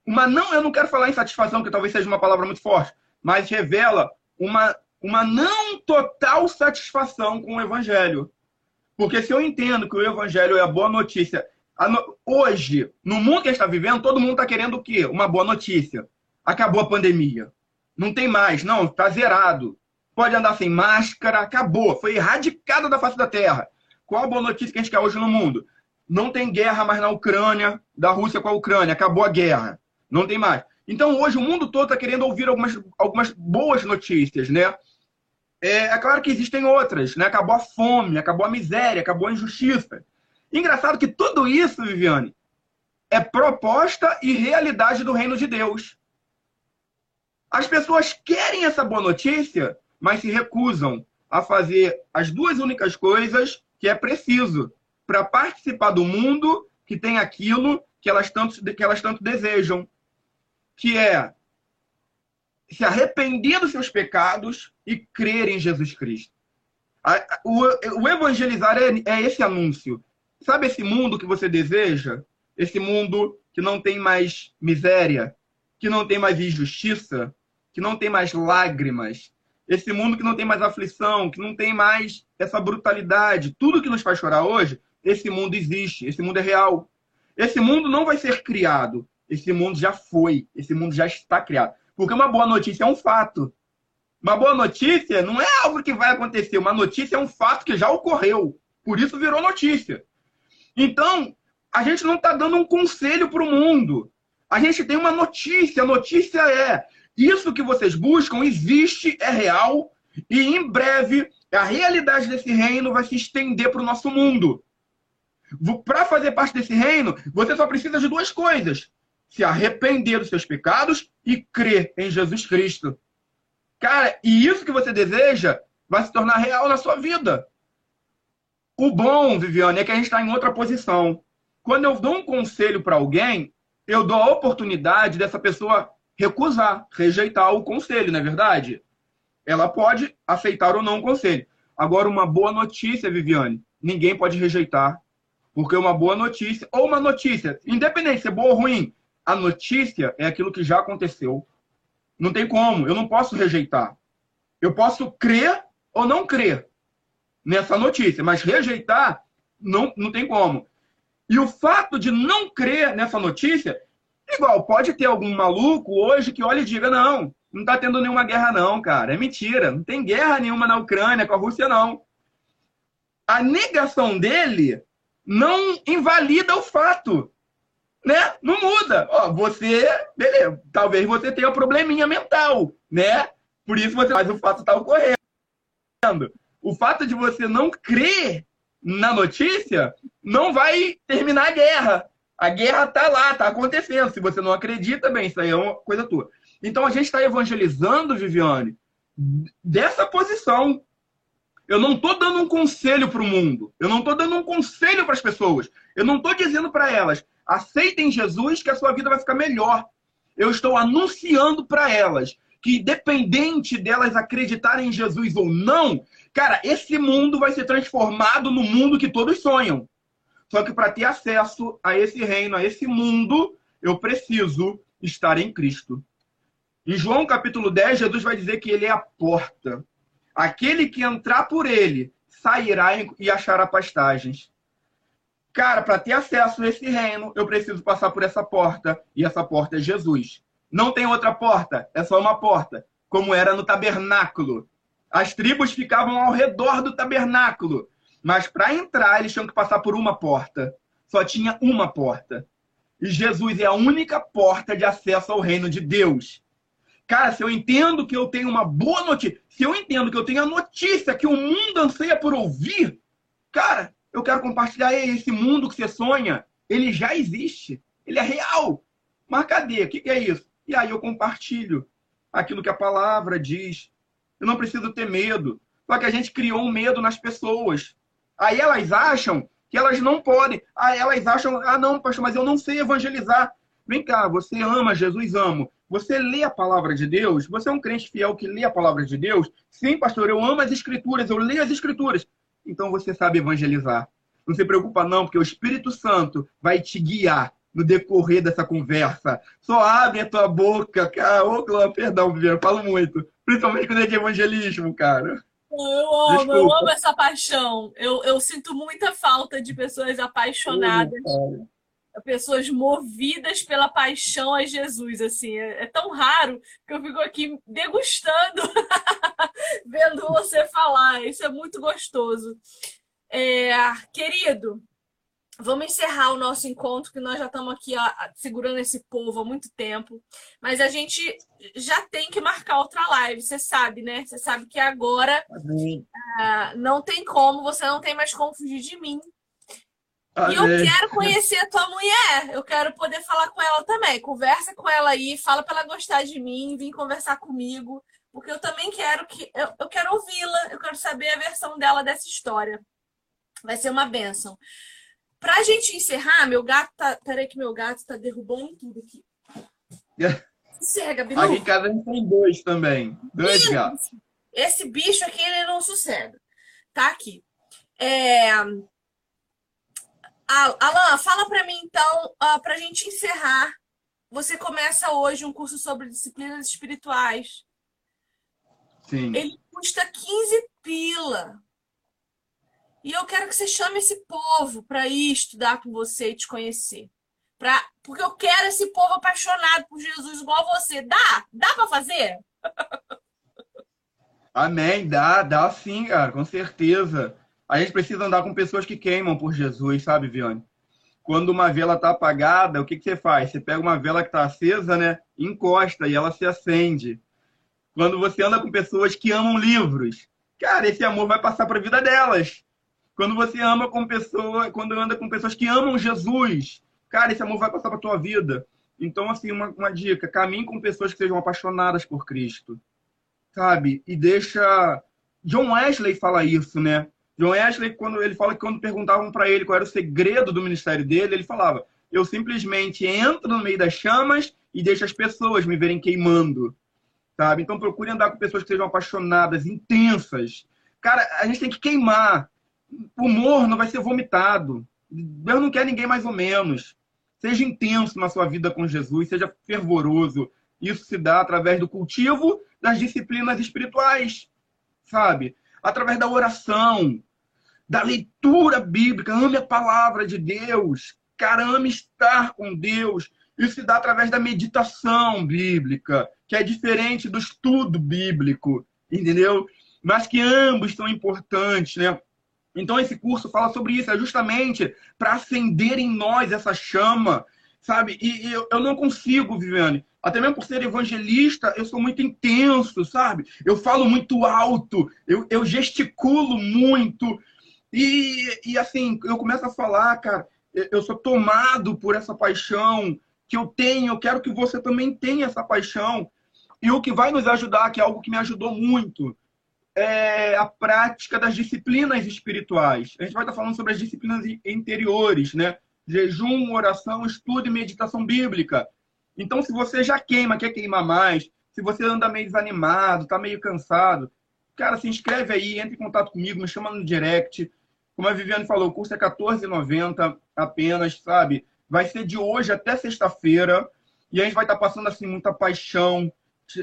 uma não, eu não quero falar insatisfação, que talvez seja uma palavra muito forte, mas revela uma, uma não total satisfação com o evangelho. Porque se eu entendo que o evangelho é a boa notícia, hoje, no mundo que a gente está vivendo, todo mundo está querendo o quê? Uma boa notícia. Acabou a pandemia. Não tem mais, não, está zerado. Pode andar sem máscara, acabou. Foi erradicada da face da terra. Qual a boa notícia que a gente quer hoje no mundo? não tem guerra mais na Ucrânia, da Rússia com a Ucrânia, acabou a guerra, não tem mais. Então hoje o mundo todo está querendo ouvir algumas, algumas boas notícias, né? É, é, claro que existem outras, né? Acabou a fome, acabou a miséria, acabou a injustiça. Engraçado que tudo isso, Viviane, é proposta e realidade do reino de Deus. As pessoas querem essa boa notícia, mas se recusam a fazer as duas únicas coisas que é preciso para participar do mundo que tem aquilo que elas tanto, que elas tanto desejam, que é se arrepender dos seus pecados e crer em Jesus Cristo. O, evangelizar é, é esse anúncio. Sabe esse mundo que você deseja? Esse mundo que não tem mais miséria, que não tem mais injustiça, que não tem mais lágrimas, esse mundo que não tem mais aflição, que não tem mais essa brutalidade. Tudo que nos faz chorar hoje, esse mundo existe, esse mundo é real. Esse mundo não vai ser criado, esse mundo já foi, esse mundo já está criado. Porque uma boa notícia é um fato. Uma boa notícia não é algo que vai acontecer, uma notícia é um fato que já ocorreu. Por isso virou notícia. Então, a gente não está dando um conselho para o mundo. A gente tem uma notícia. A notícia é: isso que vocês buscam existe, é real, e em breve a realidade desse reino vai se estender para o nosso mundo. Para fazer parte desse reino, você só precisa de duas coisas: se arrepender dos seus pecados e crer em Jesus Cristo. Cara, e isso que você deseja vai se tornar real na sua vida. O bom, Viviane, é que a gente está em outra posição. Quando eu dou um conselho para alguém, eu dou a oportunidade dessa pessoa recusar, rejeitar o conselho, não é verdade? Ela pode aceitar ou não o conselho. Agora, uma boa notícia, Viviane, ninguém pode rejeitar. Porque uma boa notícia, ou uma notícia, independente se é boa ou ruim, a notícia é aquilo que já aconteceu. Não tem como, eu não posso rejeitar. Eu posso crer ou não crer nessa notícia, mas rejeitar não, não tem como. E o fato de não crer nessa notícia, igual, pode ter algum maluco hoje que olhe e diga: não, não está tendo nenhuma guerra, não, cara. É mentira. Não tem guerra nenhuma na Ucrânia com a Rússia, não. A negação dele não invalida o fato. Né? Não muda. Ó, você, beleza, talvez você tenha um probleminha mental, né? Por isso você, mas o fato está ocorrendo. O fato de você não crer na notícia não vai terminar a guerra. A guerra está lá, está acontecendo. Se você não acredita, bem, isso aí é uma coisa tua. Então a gente está evangelizando, Viviane, dessa posição. Eu não estou dando um conselho para o mundo. Eu não estou dando um conselho para as pessoas. Eu não estou dizendo para elas, aceitem Jesus que a sua vida vai ficar melhor. Eu estou anunciando para elas que, independente delas acreditarem em Jesus ou não, cara, esse mundo vai ser transformado no mundo que todos sonham. Só que para ter acesso a esse reino, a esse mundo, eu preciso estar em Cristo. Em João capítulo 10, Jesus vai dizer que ele é a porta. Aquele que entrar por ele sairá e achará pastagens. Cara, para ter acesso a esse reino, eu preciso passar por essa porta. E essa porta é Jesus. Não tem outra porta, é só uma porta, como era no tabernáculo. As tribos ficavam ao redor do tabernáculo, mas para entrar eles tinham que passar por uma porta. Só tinha uma porta. E Jesus é a única porta de acesso ao reino de Deus. Cara, se eu entendo que eu tenho uma boa notícia, se eu entendo que eu tenho a notícia que o mundo anseia por ouvir, cara, eu quero compartilhar esse mundo que você sonha. Ele já existe. Ele é real. Mas cadê? O que é isso? E aí eu compartilho aquilo que a palavra diz. Eu não preciso ter medo. Só que a gente criou um medo nas pessoas. Aí elas acham que elas não podem. Aí elas acham, ah, não, pastor, mas eu não sei evangelizar. Vem cá, você ama Jesus, amo. Você lê a palavra de Deus? Você é um crente fiel que lê a palavra de Deus? Sim, pastor, eu amo as escrituras, eu leio as escrituras. Então você sabe evangelizar. Não se preocupa não, porque o Espírito Santo vai te guiar no decorrer dessa conversa. Só abre a tua boca, cara. Ô, oh, perdão, Viviane, falo muito. Principalmente quando é de evangelismo, cara. Eu amo, Desculpa. eu amo essa paixão. Eu, eu sinto muita falta de pessoas apaixonadas pessoas movidas pela paixão a Jesus, assim, é, é tão raro que eu fico aqui degustando, vendo você falar, isso é muito gostoso. É, querido, Vamos encerrar o nosso encontro, que nós já estamos aqui ó, segurando esse povo há muito tempo. Mas a gente já tem que marcar outra live, você sabe, né? Você sabe que agora uh, não tem como, você não tem mais como fugir de mim. E eu quero conhecer a tua mulher. Eu quero poder falar com ela também. Conversa com ela aí, fala para ela gostar de mim, vir conversar comigo. Porque eu também quero que. Eu, eu quero ouvi-la, eu quero saber a versão dela dessa história. Vai ser uma benção. Pra gente encerrar, meu gato tá. Peraí, que meu gato tá derrubando tudo aqui. Sossega, Bilu. Aqui em casa a gente tem dois também. Dois gatos. Esse bicho aqui, ele não sossega. Tá aqui. É... Alan, fala para mim então, para a gente encerrar. Você começa hoje um curso sobre disciplinas espirituais. Sim. Ele custa 15 pila. E eu quero que você chame esse povo para ir estudar com você e te conhecer. Pra... Porque eu quero esse povo apaixonado por Jesus igual você. Dá? Dá para fazer? Amém, dá, dá sim, cara, com certeza. A gente precisa andar com pessoas que queimam por Jesus, sabe, Viane? Quando uma vela está apagada, o que, que você faz? Você pega uma vela que está acesa, né? Encosta e ela se acende. Quando você anda com pessoas que amam livros, cara, esse amor vai passar para a vida delas. Quando você ama com pessoas, quando anda com pessoas que amam Jesus, cara, esse amor vai passar para tua vida. Então, assim, uma, uma dica: caminhe com pessoas que sejam apaixonadas por Cristo, sabe? E deixa. John Wesley fala isso, né? John Wesley, quando ele fala que quando perguntavam para ele qual era o segredo do ministério dele, ele falava: eu simplesmente entro no meio das chamas e deixo as pessoas me verem queimando, sabe? Então procure andar com pessoas que sejam apaixonadas, intensas. Cara, a gente tem que queimar. O humor não vai ser vomitado. Deus não quer ninguém mais ou menos. Seja intenso na sua vida com Jesus, seja fervoroso. Isso se dá através do cultivo das disciplinas espirituais, sabe? Através da oração, da leitura bíblica. Ame a palavra de Deus. Cara, ame estar com Deus. Isso se dá através da meditação bíblica, que é diferente do estudo bíblico, entendeu? Mas que ambos são importantes, né? Então, esse curso fala sobre isso, é justamente para acender em nós essa chama, sabe? E, e eu, eu não consigo, Viviane, até mesmo por ser evangelista, eu sou muito intenso, sabe? Eu falo muito alto, eu, eu gesticulo muito. E, e assim, eu começo a falar, cara, eu sou tomado por essa paixão que eu tenho, eu quero que você também tenha essa paixão. E o que vai nos ajudar, que é algo que me ajudou muito, é a prática das disciplinas espirituais. A gente vai estar falando sobre as disciplinas interiores, né? Jejum, oração, estudo e meditação bíblica. Então, se você já queima, quer queimar mais, se você anda meio desanimado, tá meio cansado, cara, se inscreve aí, entre em contato comigo, me chama no direct. Como a Viviane falou, o curso é R$14,90 apenas, sabe? Vai ser de hoje até sexta-feira. E a gente vai estar tá passando, assim, muita paixão.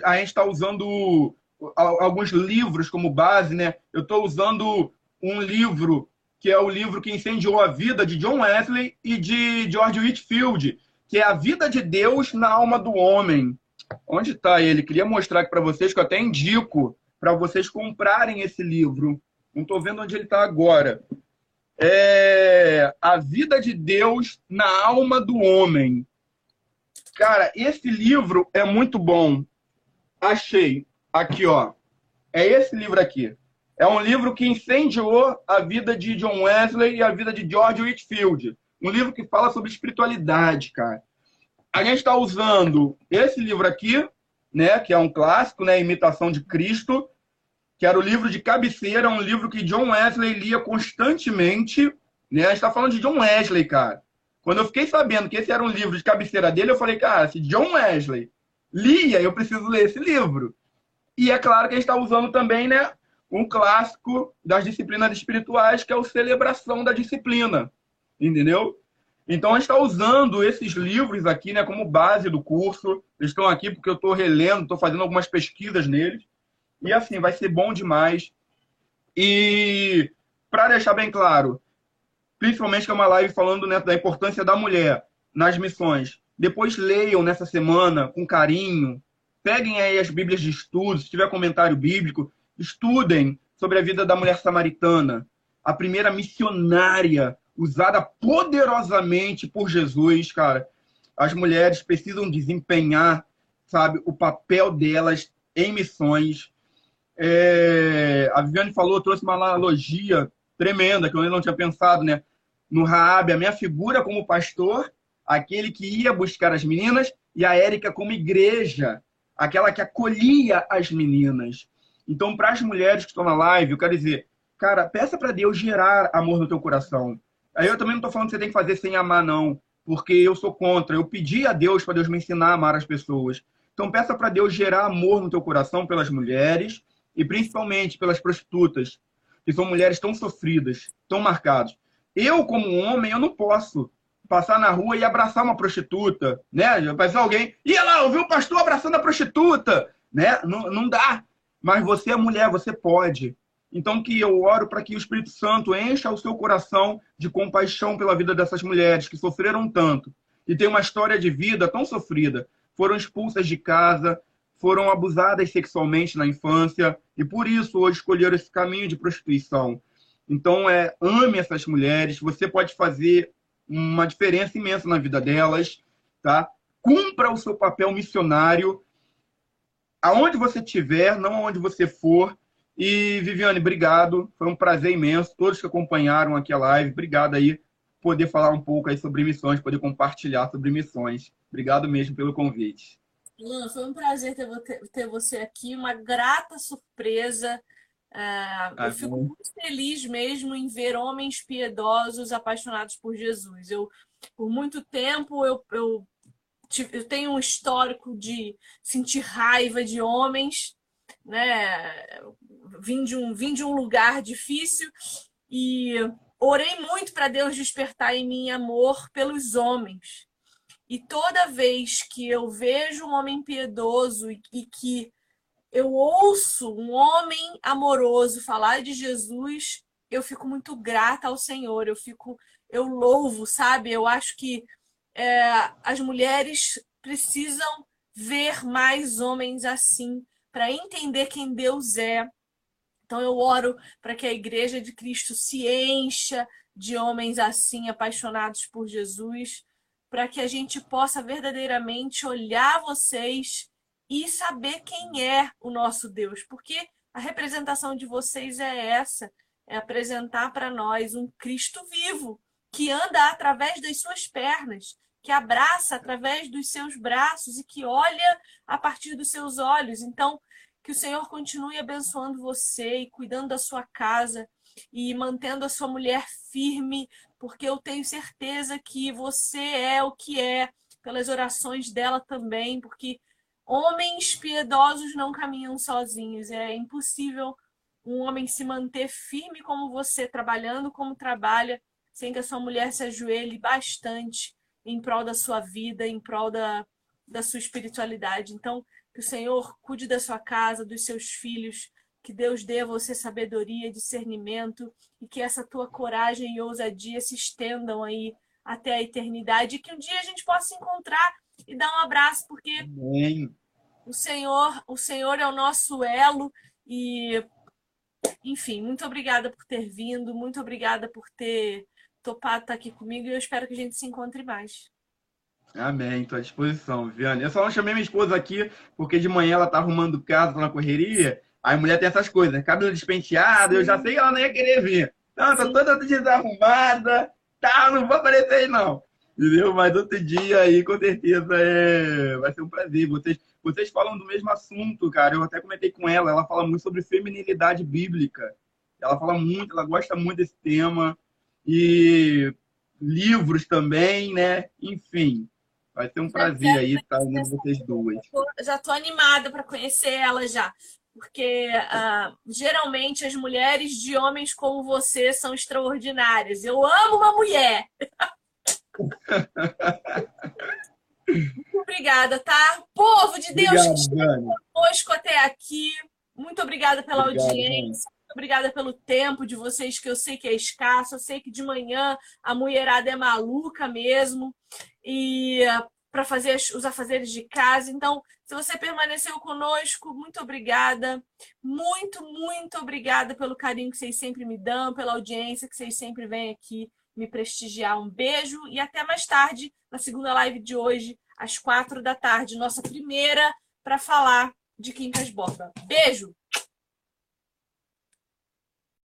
A gente está usando alguns livros como base, né? Eu estou usando um livro que é o livro que incendiou a vida de John Wesley e de George Whitfield, que é a vida de Deus na alma do homem. Onde está ele? Queria mostrar aqui para vocês, que eu até indico para vocês comprarem esse livro. Não estou vendo onde ele está agora. É A Vida de Deus na Alma do Homem. Cara, esse livro é muito bom. Achei. Aqui, ó. É esse livro aqui. É um livro que incendiou a vida de John Wesley e a vida de George Whitfield. Um livro que fala sobre espiritualidade, cara. A gente está usando esse livro aqui, né, que é um clássico, né, Imitação de Cristo, que era o livro de cabeceira, um livro que John Wesley lia constantemente. Né? A gente está falando de John Wesley, cara. Quando eu fiquei sabendo que esse era um livro de cabeceira dele, eu falei, cara, se John Wesley lia, eu preciso ler esse livro. E é claro que a gente está usando também, né, um clássico das disciplinas espirituais, que é o Celebração da Disciplina entendeu? Então a gente está usando esses livros aqui, né, como base do curso. Eles estão aqui porque eu estou relendo, estou fazendo algumas pesquisas neles. E assim, vai ser bom demais. E para deixar bem claro, principalmente que é uma live falando né, da importância da mulher nas missões. Depois leiam nessa semana com carinho. Peguem aí as Bíblias de estudo, se tiver comentário bíblico, estudem sobre a vida da mulher samaritana, a primeira missionária usada poderosamente por Jesus, cara. As mulheres precisam desempenhar, sabe, o papel delas em missões. É... A Viviane falou, trouxe uma analogia tremenda que eu ainda não tinha pensado, né? No Raab, a minha figura como pastor, aquele que ia buscar as meninas, e a Érica como igreja, aquela que acolhia as meninas. Então, para as mulheres que estão na live, eu quero dizer, cara, peça para Deus gerar amor no teu coração. Aí eu também não estou falando que você tem que fazer sem amar, não, porque eu sou contra. Eu pedi a Deus para Deus me ensinar a amar as pessoas. Então, peça para Deus gerar amor no teu coração pelas mulheres e principalmente pelas prostitutas, que são mulheres tão sofridas, tão marcadas. Eu, como homem, eu não posso passar na rua e abraçar uma prostituta, né? Vai alguém, ia lá, ouviu o pastor abraçando a prostituta, né? Não, não dá. Mas você é mulher, você pode. Então que eu oro para que o Espírito Santo encha o seu coração de compaixão pela vida dessas mulheres que sofreram tanto e têm uma história de vida tão sofrida. Foram expulsas de casa, foram abusadas sexualmente na infância e por isso hoje escolheram esse caminho de prostituição. Então, é, ame essas mulheres. Você pode fazer uma diferença imensa na vida delas, tá? Cumpra o seu papel missionário aonde você estiver, não aonde você for. E, Viviane, obrigado. Foi um prazer imenso. Todos que acompanharam aqui a live, obrigado aí poder falar um pouco aí sobre missões, poder compartilhar sobre missões. Obrigado mesmo pelo convite. Luan, foi um prazer ter, você aqui, uma grata surpresa. Uh, eu fico muito feliz mesmo em ver homens piedosos apaixonados por Jesus. Eu, por muito tempo, eu, eu, eu tenho um histórico de sentir raiva de homens, né? Vim de um, vim de um lugar difícil e orei muito para Deus despertar em mim amor pelos homens. E toda vez que eu vejo um homem piedoso e, e que eu ouço um homem amoroso falar de Jesus, eu fico muito grata ao Senhor, eu fico, eu louvo, sabe? Eu acho que é, as mulheres precisam ver mais homens assim para entender quem Deus é. Então eu oro para que a igreja de Cristo se encha de homens assim apaixonados por Jesus, para que a gente possa verdadeiramente olhar vocês e saber quem é o nosso Deus, porque a representação de vocês é essa, é apresentar para nós um Cristo vivo, que anda através das suas pernas, que abraça através dos seus braços e que olha a partir dos seus olhos. Então, que o Senhor continue abençoando você e cuidando da sua casa e mantendo a sua mulher firme, porque eu tenho certeza que você é o que é pelas orações dela também, porque Homens piedosos não caminham sozinhos. É impossível um homem se manter firme como você, trabalhando como trabalha, sem que a sua mulher se ajoelhe bastante em prol da sua vida, em prol da, da sua espiritualidade. Então, que o Senhor cuide da sua casa, dos seus filhos, que Deus dê a você sabedoria, discernimento e que essa tua coragem e ousadia se estendam aí até a eternidade e que um dia a gente possa se encontrar e dar um abraço, porque Amém. O Senhor, o Senhor é o nosso elo e enfim, muito obrigada por ter vindo, muito obrigada por ter topado estar aqui comigo e eu espero que a gente se encontre mais. Amém, estou à disposição, Viane. Eu só não chamei minha esposa aqui porque de manhã ela tá arrumando casa, tá na correria. Aí a mulher tem essas coisas, cabelo despenteado, Sim. eu já sei que ela não ia querer vir. Não, tá Sim. toda desarrumada, tá, não vou aparecer aí não. Entendeu? Mas outro dia aí, com certeza, é... vai ser um prazer. Vocês vocês falam do mesmo assunto, cara. Eu até comentei com ela. Ela fala muito sobre feminilidade bíblica. Ela fala muito, ela gosta muito desse tema. E livros também, né? Enfim, vai ser um prazer aí estar vendo vocês duas. Já estou animada para conhecer ela já. Porque uh, geralmente as mulheres de homens como você são extraordinárias. Eu amo uma mulher. Muito obrigada, tá? Povo de Deus Obrigado, que conosco até aqui. Muito obrigada pela Obrigado, audiência. Muito obrigada pelo tempo de vocês, que eu sei que é escasso. Eu sei que de manhã a mulherada é maluca mesmo. E para fazer os afazeres de casa. Então, se você permaneceu conosco, muito obrigada. Muito, muito obrigada pelo carinho que vocês sempre me dão, pela audiência que vocês sempre vêm aqui me prestigiar. Um beijo e até mais tarde, na segunda live de hoje, às quatro da tarde, nossa primeira para falar de Quincas Borba. Beijo!